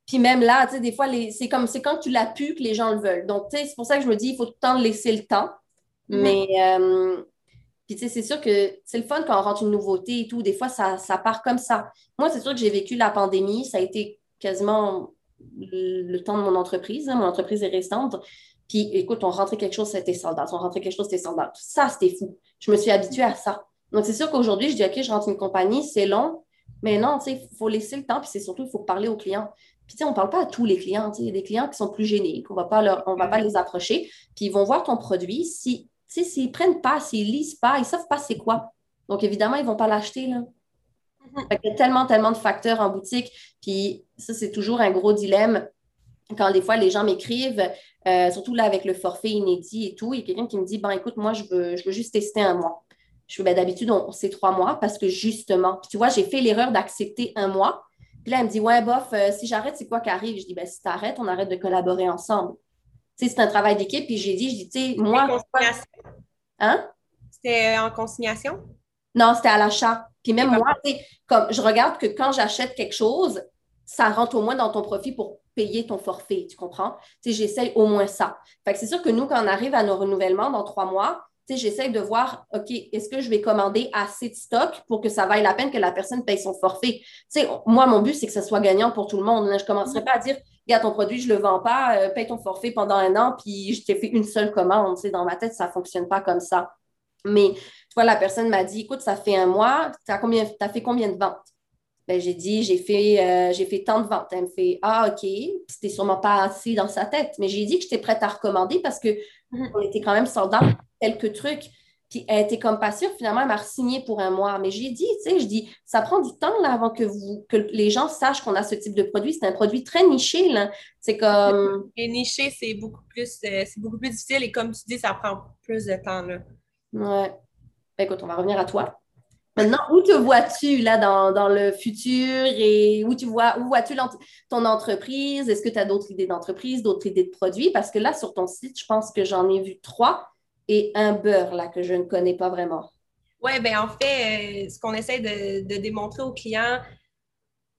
Puis même là, tu sais, des fois, c'est comme c'est quand tu l'as pu que les gens le veulent. Donc, tu sais, c'est pour ça que je me dis, il faut tout le temps laisser le temps. Mm-hmm. Mais, euh, puis tu sais, c'est sûr que c'est le fun quand on rentre une nouveauté et tout. Des fois, ça, ça part comme ça. Moi, c'est sûr que j'ai vécu la pandémie. Ça a été quasiment le temps de mon entreprise. Hein. Mon entreprise est restante. Puis écoute, on rentrait quelque chose, c'était soldat. On rentrait quelque chose, c'était soldat. Ça, c'était fou. Je me suis habituée à ça. Donc, c'est sûr qu'aujourd'hui, je dis, OK, je rentre une compagnie, c'est long, mais non, tu sais, il faut laisser le temps, puis c'est surtout, il faut parler aux clients. Puis, tu sais, on ne parle pas à tous les clients. Tu sais, il y a des clients qui sont plus gênés, qu'on va pas leur, on va pas les approcher, puis ils vont voir ton produit. Si, tu sais, s'ils ne prennent pas, s'ils ne lisent pas, ils ne savent pas c'est quoi. Donc, évidemment, ils ne vont pas l'acheter, là. Il y a tellement, tellement de facteurs en boutique. Puis ça, c'est toujours un gros dilemme quand des fois les gens m'écrivent, euh, surtout là avec le forfait inédit et tout, il y a quelqu'un qui me dit, ben écoute, moi, je veux, je veux juste tester un mois. Je fais, ben, d'habitude, c'est trois mois parce que justement, puis tu vois, j'ai fait l'erreur d'accepter un mois. Puis là, elle me dit, ouais, bof, euh, si j'arrête, c'est quoi qui arrive? Je dis, ben si tu arrêtes, on arrête de collaborer ensemble. C'est un travail d'équipe. Puis j'ai dit, je dis, tu sais, moi. Hein? C'était en consignation? Non, c'était à l'achat. Puis même moi, comme je regarde que quand j'achète quelque chose, ça rentre au moins dans ton profit pour payer ton forfait, tu comprends? Tu j'essaye au moins ça. Fait que c'est sûr que nous, quand on arrive à nos renouvellements dans trois mois, tu sais, j'essaye de voir, OK, est-ce que je vais commander assez de stock pour que ça vaille la peine que la personne paye son forfait? Tu sais, moi, mon but, c'est que ça soit gagnant pour tout le monde. Je ne commencerai pas à dire, regarde ton produit, je ne le vends pas, euh, paye ton forfait pendant un an, puis je t'ai fait une seule commande. Tu sais, dans ma tête, ça ne fonctionne pas comme ça. Mais, tu vois, la personne m'a dit, écoute, ça fait un mois, tu as, as fait combien de ventes? Ben, j'ai dit, j'ai fait, euh, j'ai fait tant de ventes. Elle me fait, ah, OK. C'était sûrement pas assez dans sa tête. Mais j'ai dit que j'étais prête à recommander parce qu'on mm-hmm. était quand même soldats quelques trucs. Puis elle était comme pas sûre. Finalement, elle m'a signé pour un mois. Mais j'ai dit, tu sais, je dis, ça prend du temps là, avant que, vous, que les gens sachent qu'on a ce type de produit. C'est un produit très niché. Là. C'est comme. Et niché, c'est beaucoup plus euh, c'est beaucoup plus difficile. Et comme tu dis, ça prend plus de temps. Là. Ouais. Ben, écoute, on va revenir à toi. Maintenant, où te vois-tu là dans, le futur? Et où tu vois où vois-tu ton entreprise? Est-ce que tu as d'autres idées d'entreprise, d'autres idées de produits? Parce que là, sur ton site, je pense que j'en ai vu trois et un beurre là que je ne connais pas vraiment. Oui, bien en fait, euh, ce qu'on essaie de, démontrer aux clients,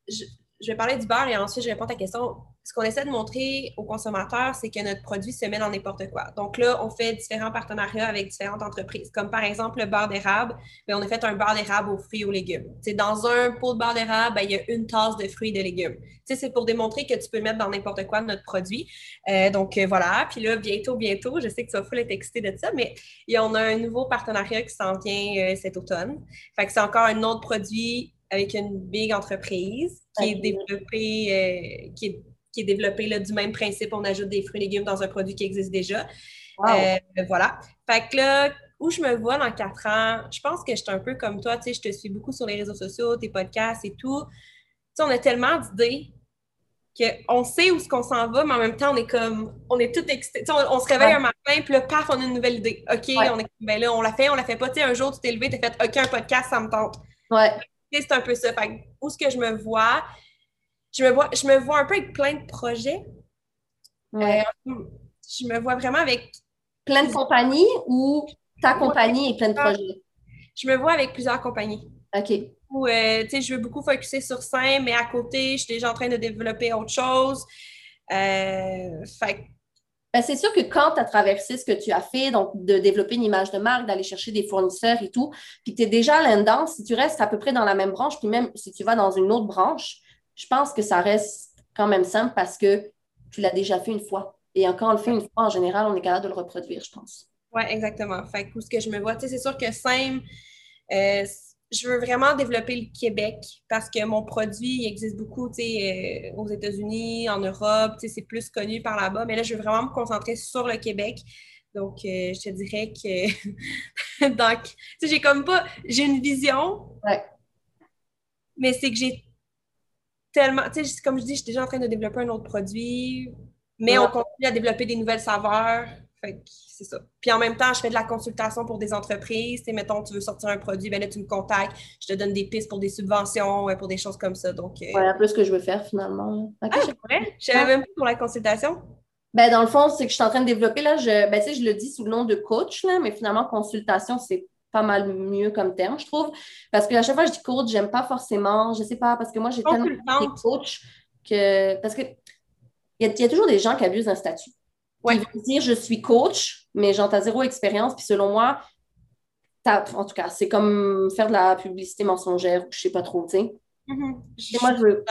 je, je, vais parler du beurre et ensuite je réponds à ta question ce qu'on essaie de montrer aux consommateurs, c'est que notre produit se met dans n'importe quoi. Donc là, on fait différents partenariats avec différentes entreprises, comme par exemple le beurre d'érable. mais ben, on a fait un beurre d'érable aux fruits et aux légumes. C'est dans un pot de beurre d'érable, ben, il y a une tasse de fruits et de légumes. C'est pour démontrer que tu peux mettre dans n'importe quoi notre produit. Euh, donc euh, voilà. Puis là, bientôt, bientôt, je sais que tu vas full être excité de ça, mais on a un nouveau partenariat qui s'en vient euh, cet automne. Fait que c'est encore un autre produit avec une big entreprise qui est développée, qui est qui est développé là, du même principe. On ajoute des fruits et légumes dans un produit qui existe déjà. Euh, voilà. Fait que là, où je me vois dans quatre ans, je pense que je suis un peu comme toi, tu sais, je te suis beaucoup sur les réseaux sociaux, tes podcasts et tout. Tu sais, on a tellement d'idées qu'on sait où ce qu'on s'en va, mais en même temps, on est comme, on est tout excité. On, on, se réveille un matin, puis là, paf, on a une nouvelle idée. OK, on est ben là, on l'a fait, on l'a fait pas. Tu sais, un jour, tu t'es levé, tu as fait, OK, un podcast, ça me tente. Ouais. C'est un peu ça. Fait que, où est-ce que je me vois? Je me vois, je me vois un peu avec plein de projets. Euh, je me vois vraiment avec. Plein de compagnies ou ta compagnie et plein de projets? Je me vois avec plusieurs compagnies. OK. Ou, euh, tu sais, je veux beaucoup focuser sur ça, mais à côté, je suis déjà en train de développer autre chose. Euh, fait ben, c'est sûr que quand tu as traversé ce que tu as fait, donc de développer une image de marque, d'aller chercher des fournisseurs et tout, puis que tu es déjà là-dedans, si tu restes à peu près dans la même branche, puis même si tu vas dans une autre branche, je pense que ça reste quand même simple parce que tu l'as déjà fait une fois. Et quand on le fait une fois, en général, on est capable de le reproduire, je pense. Oui, exactement. Fait que où ce que je me vois, tu sais, c'est sûr que Sim, euh, je veux vraiment développer le Québec parce que mon produit existe beaucoup euh, aux États-Unis, en Europe, c'est plus connu par là-bas. Mais là, je veux vraiment me concentrer sur le Québec. Donc, euh, je te dirais que. Donc, j'ai comme pas. J'ai une vision. Mais c'est que j'ai tellement. Tu sais, comme je dis, je suis déjà en train de développer un autre produit. Mais on continue à développer des nouvelles saveurs. Fait c'est ça. Puis en même temps, je fais de la consultation pour des entreprises. Tu mettons, tu veux sortir un produit, ben là, tu me contactes, je te donne des pistes pour des subventions, pour des choses comme ça. Donc, euh... un peu ce que je veux faire finalement. ah, c'est vrai? Je savais même pas pour la consultation. Ben, dans le fond, c'est que je suis en train de développer, là, je, ben, je le dis sous le nom de coach, là, mais finalement, consultation, c'est pas mal mieux comme terme, je trouve. Parce que à chaque fois que je dis coach, j'aime pas forcément, je sais pas, parce que moi, j'ai tellement de coach que. Parce que il y, a toujours des gens qui abusent d'un statut. Ils vont dire je suis coach, mais j'entends zéro expérience. Puis selon moi, en tout cas, c'est comme faire de la publicité mensongère, je sais pas trop, tu sais. Mm-hmm. moi, je veux.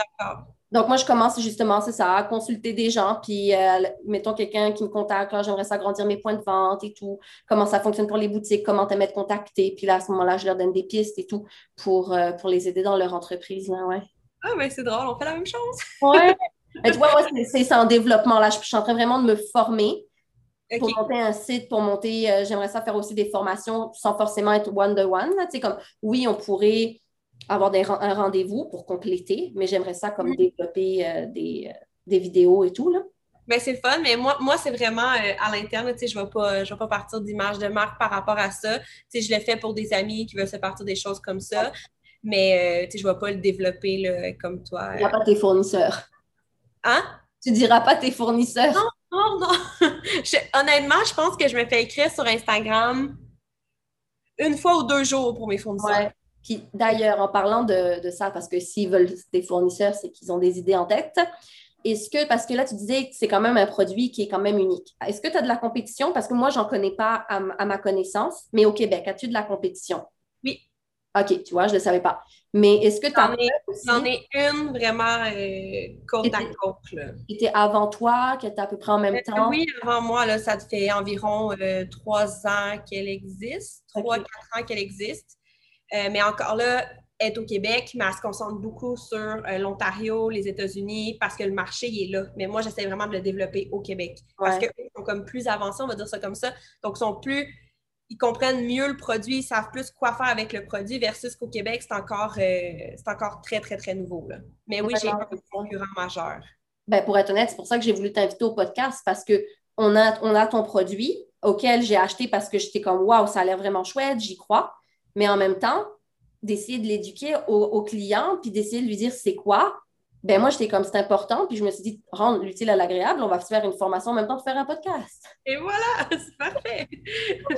Donc, moi, je commence justement, c'est ça, à consulter des gens, puis euh, mettons quelqu'un qui me contacte, j'aimerais s'agrandir mes points de vente et tout, comment ça fonctionne pour les boutiques, comment t'aimes être contacté, puis là, à ce moment-là, je leur donne des pistes et tout pour, euh, pour les aider dans leur entreprise, là, ouais. Ah, mais c'est drôle, on fait la même chose. ouais, Mais tu vois, moi, c'est en développement. Là, je, suis en train vraiment de me former pour monter un site, pour monter. Euh, j'aimerais ça faire aussi des formations sans forcément être one-to-one. tu sais, comme, oui, on pourrait avoir des, un rendez-vous pour compléter, mais j'aimerais ça comme mm. développer euh, des, euh, des, vidéos et tout. Là. Ben, c'est fun, mais moi, moi c'est vraiment à l'interne. Je ne vais, pas, vais pas partir d'image de marque par rapport à ça. sais, je le fais pour des amis qui veulent se partir des choses comme ça, mais je ne vais pas le développer là, comme toi. Il n'y a pas tes fournisseurs. Hein? Tu diras pas tes fournisseurs. Non, non, non. honnêtement, je pense que je me fais écrire sur Instagram une fois ou deux jours pour mes fournisseurs. Puis d'ailleurs, en parlant de, ça, parce que s'ils veulent des fournisseurs, c'est qu'ils ont des idées en tête. Est-ce que, parce que là, tu disais que c'est quand même un produit qui est quand même unique. Est-ce que tu as de la compétition? Parce que moi, j'en connais pas à, ma connaissance, mais au Québec, as-tu de la compétition? Oui. OK, tu vois, je ne le savais pas. Mais est-ce que tu en ai J'en ai une vraiment euh, côte à côte. Qui était avant toi, qui était à peu près en même euh, temps? Oui, avant moi, là, ça fait environ euh, trois ans qu'elle existe, trois, quatre ans qu'elle existe. Mais encore là, est au Québec, mais elle se concentre beaucoup sur l'Ontario, les États-Unis, parce que le marché il est là. Mais moi, j'essaie vraiment de le développer au Québec. Parce qu'ils sont comme plus avancés, on va dire ça comme ça. Donc, ils sont plus ils comprennent mieux le produit, ils savent plus quoi faire avec le produit versus qu'au Québec, c'est encore, euh, encore très, très, très nouveau. Là. Mais oui, j'ai un concurrent majeur. Ben, pour être honnête, c'est pour ça que j'ai voulu t'inviter au podcast parce qu'on a, on a ton produit auquel j'ai acheté parce que j'étais comme waouh, ça a l'air vraiment chouette, j'y crois. Mais en même temps, d'essayer de l'éduquer au, au, client puis d'essayer de lui dire c'est quoi, ben moi, j'étais comme c'est important, puis je me suis dit, rendre l'utile à l'agréable, on va se faire une formation en même temps de faire un podcast. Et voilà, c'est parfait.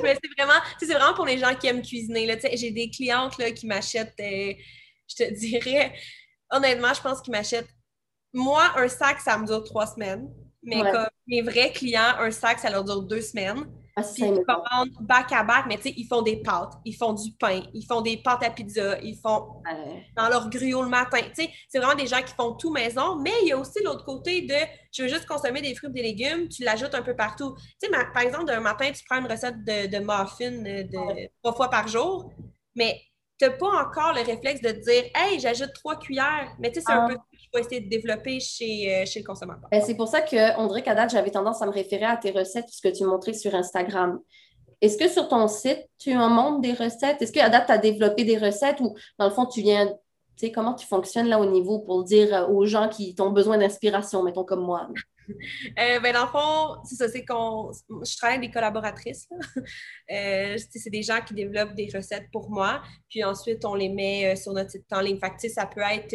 Mais c'est vraiment, c'est vraiment pour les gens qui aiment cuisiner. J'ai des clientes là, qui m'achètent, euh, je te dirais, honnêtement, je pense qu'ils m'achètent. Moi, un sac, ça me dure trois semaines. Mais comme mes vrais clients, un sac, ça leur dure deux semaines. Ah, puis ils commandent back à back, mais tu sais, ils font des pâtes, ils font du pain, ils font des pâtes à pizza, ils font dans leur gruau le matin. Tu sais, c'est vraiment des gens qui font tout maison, mais il y a aussi l'autre côté de je veux juste consommer des fruits et des légumes, tu l'ajoutes un peu partout. Tu sais, par exemple, d'un matin, tu prends une recette de, de muffins euh, de trois fois par jour, mais tu n'as pas encore le réflexe de te dire Hey, j'ajoute trois cuillères. Mais tu sais, c'est un ah. Essayer de développer chez, euh, chez le consommateur. Ben, c'est pour ça qu'on dirait qu'à j'avais tendance à me référer à tes recettes puisque tu montrais sur Instagram. Est-ce que sur ton site, tu en montres des recettes? Est-ce qu'à date, tu développé des recettes ou dans le fond, tu viens Tu sais, comment tu fonctionnes là au niveau pour dire euh, aux gens qui ont besoin d'inspiration, mettons comme moi? Euh, ben, dans le fond, c'est ça, c'est qu'on. Je travaille avec des collaboratrices. Euh, c'est des gens qui développent des recettes pour moi. Puis ensuite, on les met euh, sur notre site en ligne. Fait ça peut être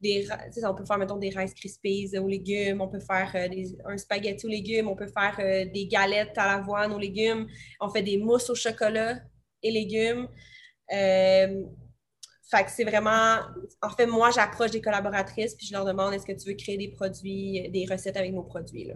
des. On peut faire, mettons, des Rice Krispies aux légumes. On peut faire un spaghetti aux légumes. On peut faire des galettes à l'avoine aux légumes. On fait des mousses au chocolat et légumes. Fait que c'est vraiment. En fait, moi, j'approche des collaboratrices puis je leur demande est-ce que tu veux créer des produits, des recettes avec nos produits. Là?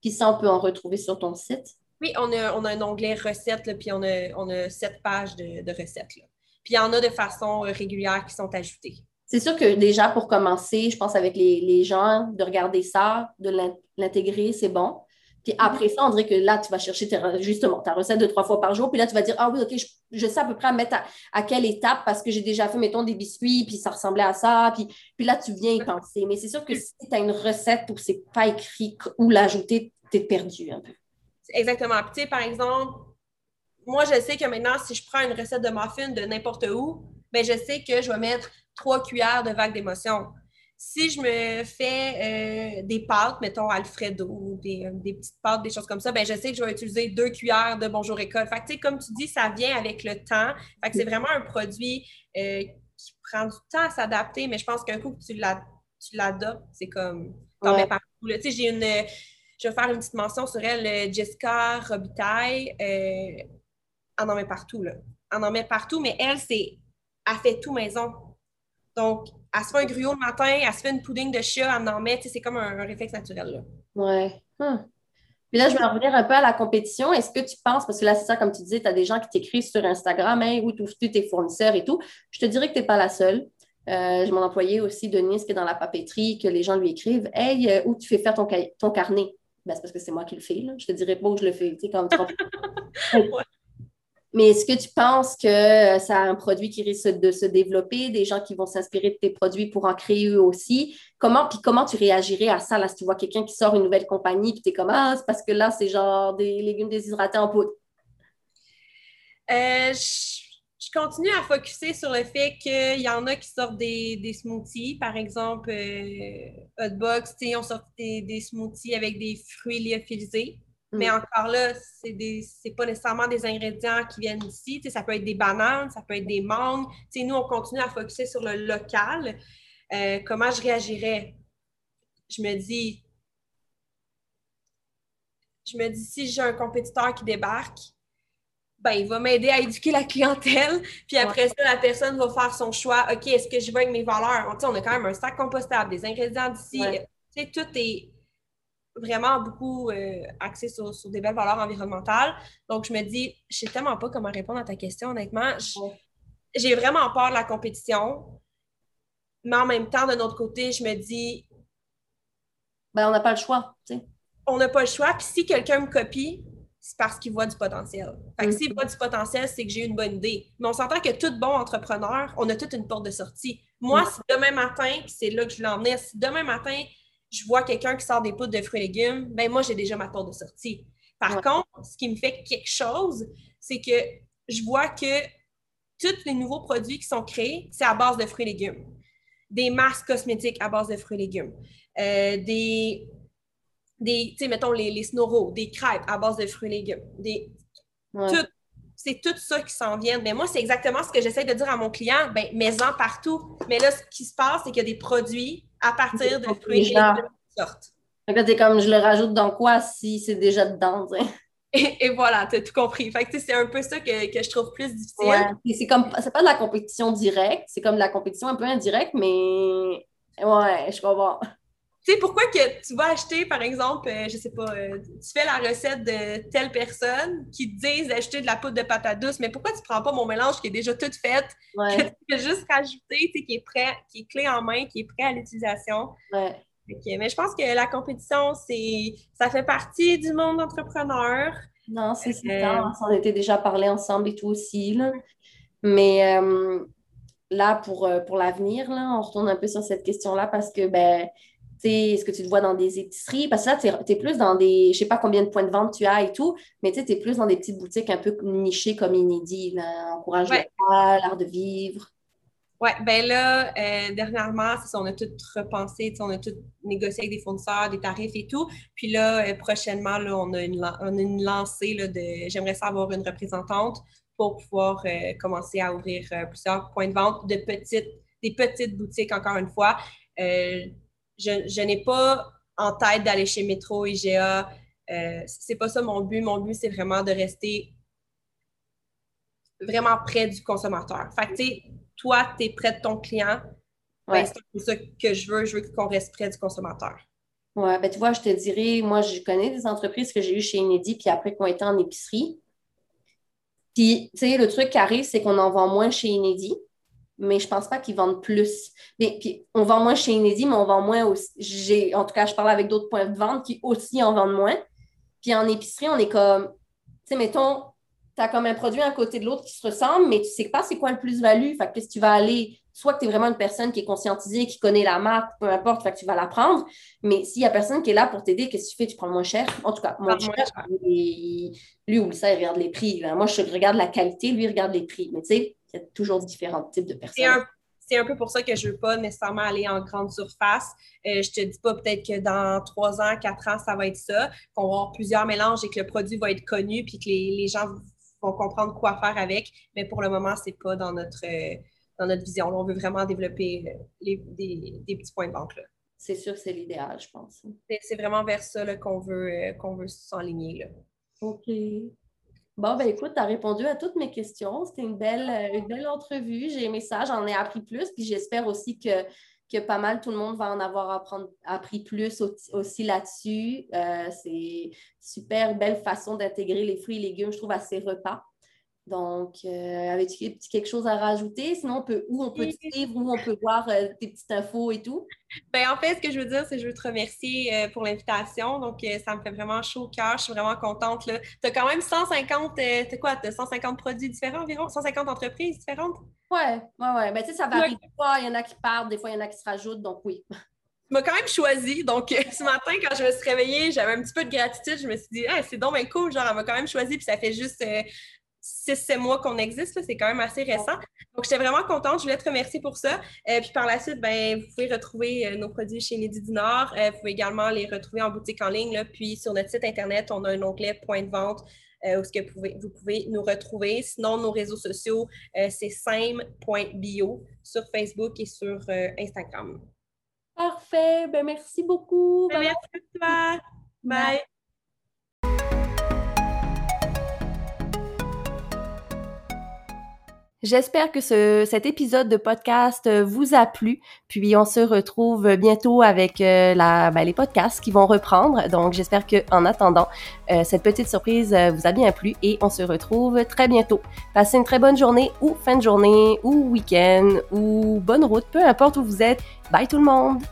Puis ça, on peut en retrouver sur ton site? Oui, on a, on a un onglet recettes, là, puis on a, on a sept pages de, recettes. Là. Puis il y en a de façon euh, régulière qui sont ajoutées. C'est sûr que déjà, pour commencer, je pense avec les, les gens, de regarder ça, de l'intégrer, c'est bon. Puis après ça, on dirait que là, tu vas chercher justement ta recette de trois fois par jour. Puis là, tu vas dire, ah oui, OK, je, sais à peu près à mettre à, quelle étape parce que j'ai déjà fait, mettons, des biscuits, puis ça ressemblait à ça. Puis, puis là, tu viens y penser. Mais c'est sûr que si tu as une recette où c'est pas écrit où l'ajouter, tu es perdu un peu. Exactement. Puis, tu sais, par exemple, moi, je sais que maintenant, si je prends une recette de muffin de n'importe où, bien, je sais que je vais mettre trois cuillères de vague d'émotion si je me fais euh, des pâtes, mettons Alfredo, des, euh, des, petites pâtes, des choses comme ça, ben je sais que je vais utiliser deux cuillères de Bonjour École. Fait que, comme tu dis, ça vient avec le temps. Fait que c'est vraiment un produit euh, qui prend du temps à s'adapter, mais je pense qu'un coup que tu l'adoptes, c'est comme t'en mets partout. Tu sais, j'ai une. Je vais faire une petite mention sur elle, Jessica Robitaille. elle en met partout, là. Elle en met partout, mais elle, c'est. Elle fait tout maison. Donc, elle se fait un gruau le matin, elle se fait une pudding de chat, elle en met, c'est comme un, réflexe naturel. Là. Ouais. Hum. Puis là, je vais revenir un peu à la compétition. Est-ce que tu penses, parce que là, c'est ça, comme tu disais, tu as des gens qui t'écrivent sur Instagram, hein, où tu tes fournisseurs et tout. Je te dirais que tu n'es pas la seule. Euh, j'ai mon employé aussi, Denise, qui est dans la papeterie, que les gens lui écrivent Hey, euh, où tu fais faire ton, ton carnet ben, C'est parce que c'est moi qui le fais. Là. Je te dirais pas où je le fais. Tu sais, comme Mais est-ce que tu penses que euh, ça a un produit qui risque de se développer, des gens qui vont s'inspirer de tes produits pour en créer eux aussi? Comment, puis comment tu réagirais à ça, là, si tu vois quelqu'un qui sort une nouvelle compagnie, puis tu es comme, ah, c'est parce que là, c'est genre des légumes déshydratés en poudre? Euh, je, continue à focuser sur le fait qu'il y en a qui sortent des, smoothies. Par exemple, euh, Hotbox, on sort des, des, smoothies avec des fruits lyophilisés. Mais mm. encore là, c'est des pas nécessairement des ingrédients qui viennent d'ici. Ça peut être des bananes, ça peut être des mangues. nous, on continue à focuser sur le local. Euh, comment je réagirais? Je me dis, je me dis, si j'ai un compétiteur qui débarque, ben, il va m'aider à éduquer la clientèle. Puis après ça, la personne va faire son choix. OK, est-ce que je vais avec mes valeurs? On, on a quand même un sac compostable, des ingrédients d'ici. Tout est vraiment beaucoup euh, axé sur, des belles valeurs environnementales. Donc, je me dis, je sais tellement pas comment répondre à ta question, honnêtement. J'ai vraiment peur de la compétition. Mais en même temps, de notre côté, je me dis. Ben, on n'a pas le choix, tu sais. On n'a pas le choix. Puis si quelqu'un me copie, c'est parce qu'il voit du potentiel. Fait que s'il voit du potentiel, c'est que j'ai une bonne idée. Mais on s'entend que tout bon entrepreneur, on a toute une porte de sortie. Moi, si demain matin, puis c'est là que je l'emmène, si demain matin, je vois quelqu'un qui sort des poudres de fruits et légumes, ben moi, j'ai déjà ma porte de sortie. Par contre, ce qui me fait quelque chose, c'est que je vois que tous les nouveaux produits qui sont créés, c'est à base de fruits et légumes. Des masques cosmétiques à base de fruits et légumes. Euh, des, des tu sais, mettons les, les des crêpes à base de fruits et légumes. Des, c'est tout ça qui s'en vient. Mais moi, c'est exactement ce que j'essaie de dire à mon client. Ben, mets-en partout. Mais là, ce qui se passe, c'est qu'il y a des produits à partir de fruits et légumes qui sortent. c'est comme je le rajoute dans quoi si c'est déjà dedans, et, voilà, tu as tout compris. Fait que c'est un peu ça que, je trouve plus difficile. Ouais. C'est comme c'est pas de la compétition directe, c'est comme de la compétition un peu indirecte, mais ouais, je comprends. Tu sais, pourquoi que tu vas acheter, par exemple, je euh, je sais pas, euh, tu fais la recette de telle personne qui te disent d'acheter de la poudre de patate douce, mais pourquoi tu prends pas mon mélange qui est déjà toute faite, que tu peux juste rajouter, tu sais, qui est prêt, qui est clé en main, qui est prêt à l'utilisation? Ouais. mais je pense que la compétition, c'est ça fait partie du monde entrepreneur. Non, c'est ça. Euh, on s'en était déjà parlé ensemble et tout aussi. Là. Mais là, pour, pour l'avenir, là, on retourne un peu sur cette question-là parce que ben est-ce que tu le vois dans des épiceries? Parce que là, tu es, plus dans des, je ne sais pas combien de points de vente tu as et tout, mais tu es plus dans des petites boutiques un peu nichées comme Inédit, Encourage ouais. l'art de vivre. Oui, ben là, euh, dernièrement, c'est ça, on a tout repensé, on a tout négocié avec des fournisseurs, des tarifs et tout. Puis là, euh, prochainement, là, on, a une, on a une lancée là, de j'aimerais savoir une représentante pour pouvoir euh, commencer à ouvrir plusieurs points de vente de petites, des petites boutiques, encore une fois. Je, je n'ai pas en tête d'aller chez Métro, IGA. c'est pas ça mon but. Mon but, c'est vraiment de rester vraiment près du consommateur. Fait que, tu sais, toi, tu es près de ton client. Ben, c'est ça que je veux. Je veux qu'on reste près du consommateur. Oui, ben tu vois, je te dirais, moi, je connais des entreprises que j'ai eues chez Inédit, puis après qui ont été en épicerie. Puis, tu sais, le truc qui arrive, c'est qu'on en vend moins chez Inédit, mais je pense pas qu'ils vendent plus. Mais, puis, on vend moins chez Inédit, mais on vend moins aussi. En tout cas, je parle avec d'autres points de vente qui aussi en vendent moins. Puis en épicerie, on est comme, tu sais, mettons, tu as comme un produit à côté de l'autre qui se ressemble, mais tu ne sais pas c'est quoi le plus-value. Fait que si tu vas aller, soit que tu es vraiment une personne qui est conscientisée, qui connaît la marque, peu importe, fait que tu vas la prendre. Mais s'il n'y a personne qui est là pour t'aider, qu'est-ce que tu fais? Tu prends moins cher. En tout cas, moins cher. lui, ou ça, il regarde les prix. Moi, je regarde la qualité, lui, il regarde les prix. Mais tu sais, y a toujours différents types de personnes c'est un peu pour ça que je ne veux pas nécessairement aller en grande surface. Euh, je ne te dis pas peut-être que dans trois ans, quatre ans, ça va être ça, qu'on va avoir plusieurs mélanges et que le produit va être connu puis que les, les gens vont comprendre quoi faire avec. Mais pour le moment, ce n'est pas dans notre, euh, dans notre vision. on veut vraiment développer euh, les, des, petits points de vente. C'est sûr, c'est l'idéal, je pense. C'est vraiment vers ça qu'on veut, euh, qu'on veut s'enligner. OK. Bon, ben écoute, tu as répondu à toutes mes questions. C'était une belle, une belle entrevue. J'ai aimé ça, j'en ai appris plus. Puis j'espère aussi que que pas mal tout le monde va en avoir appris plus aussi là-dessus. Euh, c'est super belle façon d'intégrer les fruits et légumes, je trouve, à ses repas. Donc, euh, avais-tu quelque chose à rajouter? Sinon, on peut, où on peut te suivre, où on peut voir euh, tes petites infos et tout? Ben, en fait, ce que je veux dire, c'est que je veux te remercier euh, pour l'invitation. Donc, ça me fait vraiment chaud au cœur. Je suis vraiment contente. Tu as quand même 150, tu quoi? As 150 produits différents environ? 150 entreprises différentes? Ouais, ouais, ouais. Ben, tu sais, ça varie. Des fois, il y en a qui partent, des fois, il y en a qui se rajoutent. Donc, oui. Tu m'as quand même choisi. Donc, ce matin, quand je me suis réveillée, j'avais un petit peu de gratitude. Je me suis dit, c'est donc bien cool. Genre, elle m'a quand même choisi. Puis ça fait juste 6-7 mois qu'on existe, c'est quand même assez récent. Donc, j'étais vraiment contente. Je voulais te remercier pour ça. Euh, puis par la suite, ben, vous pouvez retrouver euh, nos produits chez Nidi du Nord. Euh, vous pouvez également les retrouver en boutique en ligne. Là. Puis sur notre site Internet, on a un onglet point de vente où que vous, pouvez, vous pouvez nous retrouver. Sinon, nos réseaux sociaux, c'est same.bio sur Facebook et sur Instagram. Parfait. Ben, merci beaucoup. Ben, merci à toi. Bye. J'espère que ce, cet épisode de podcast euh, vous a plu. Puis on se retrouve bientôt avec euh, la, ben, les podcasts qui vont reprendre. Donc j'espère que en attendant, euh, cette petite surprise vous a bien plu et on se retrouve très bientôt. Passez une très bonne journée ou fin de journée ou week-end ou bonne route, peu importe où vous êtes. Bye tout le monde!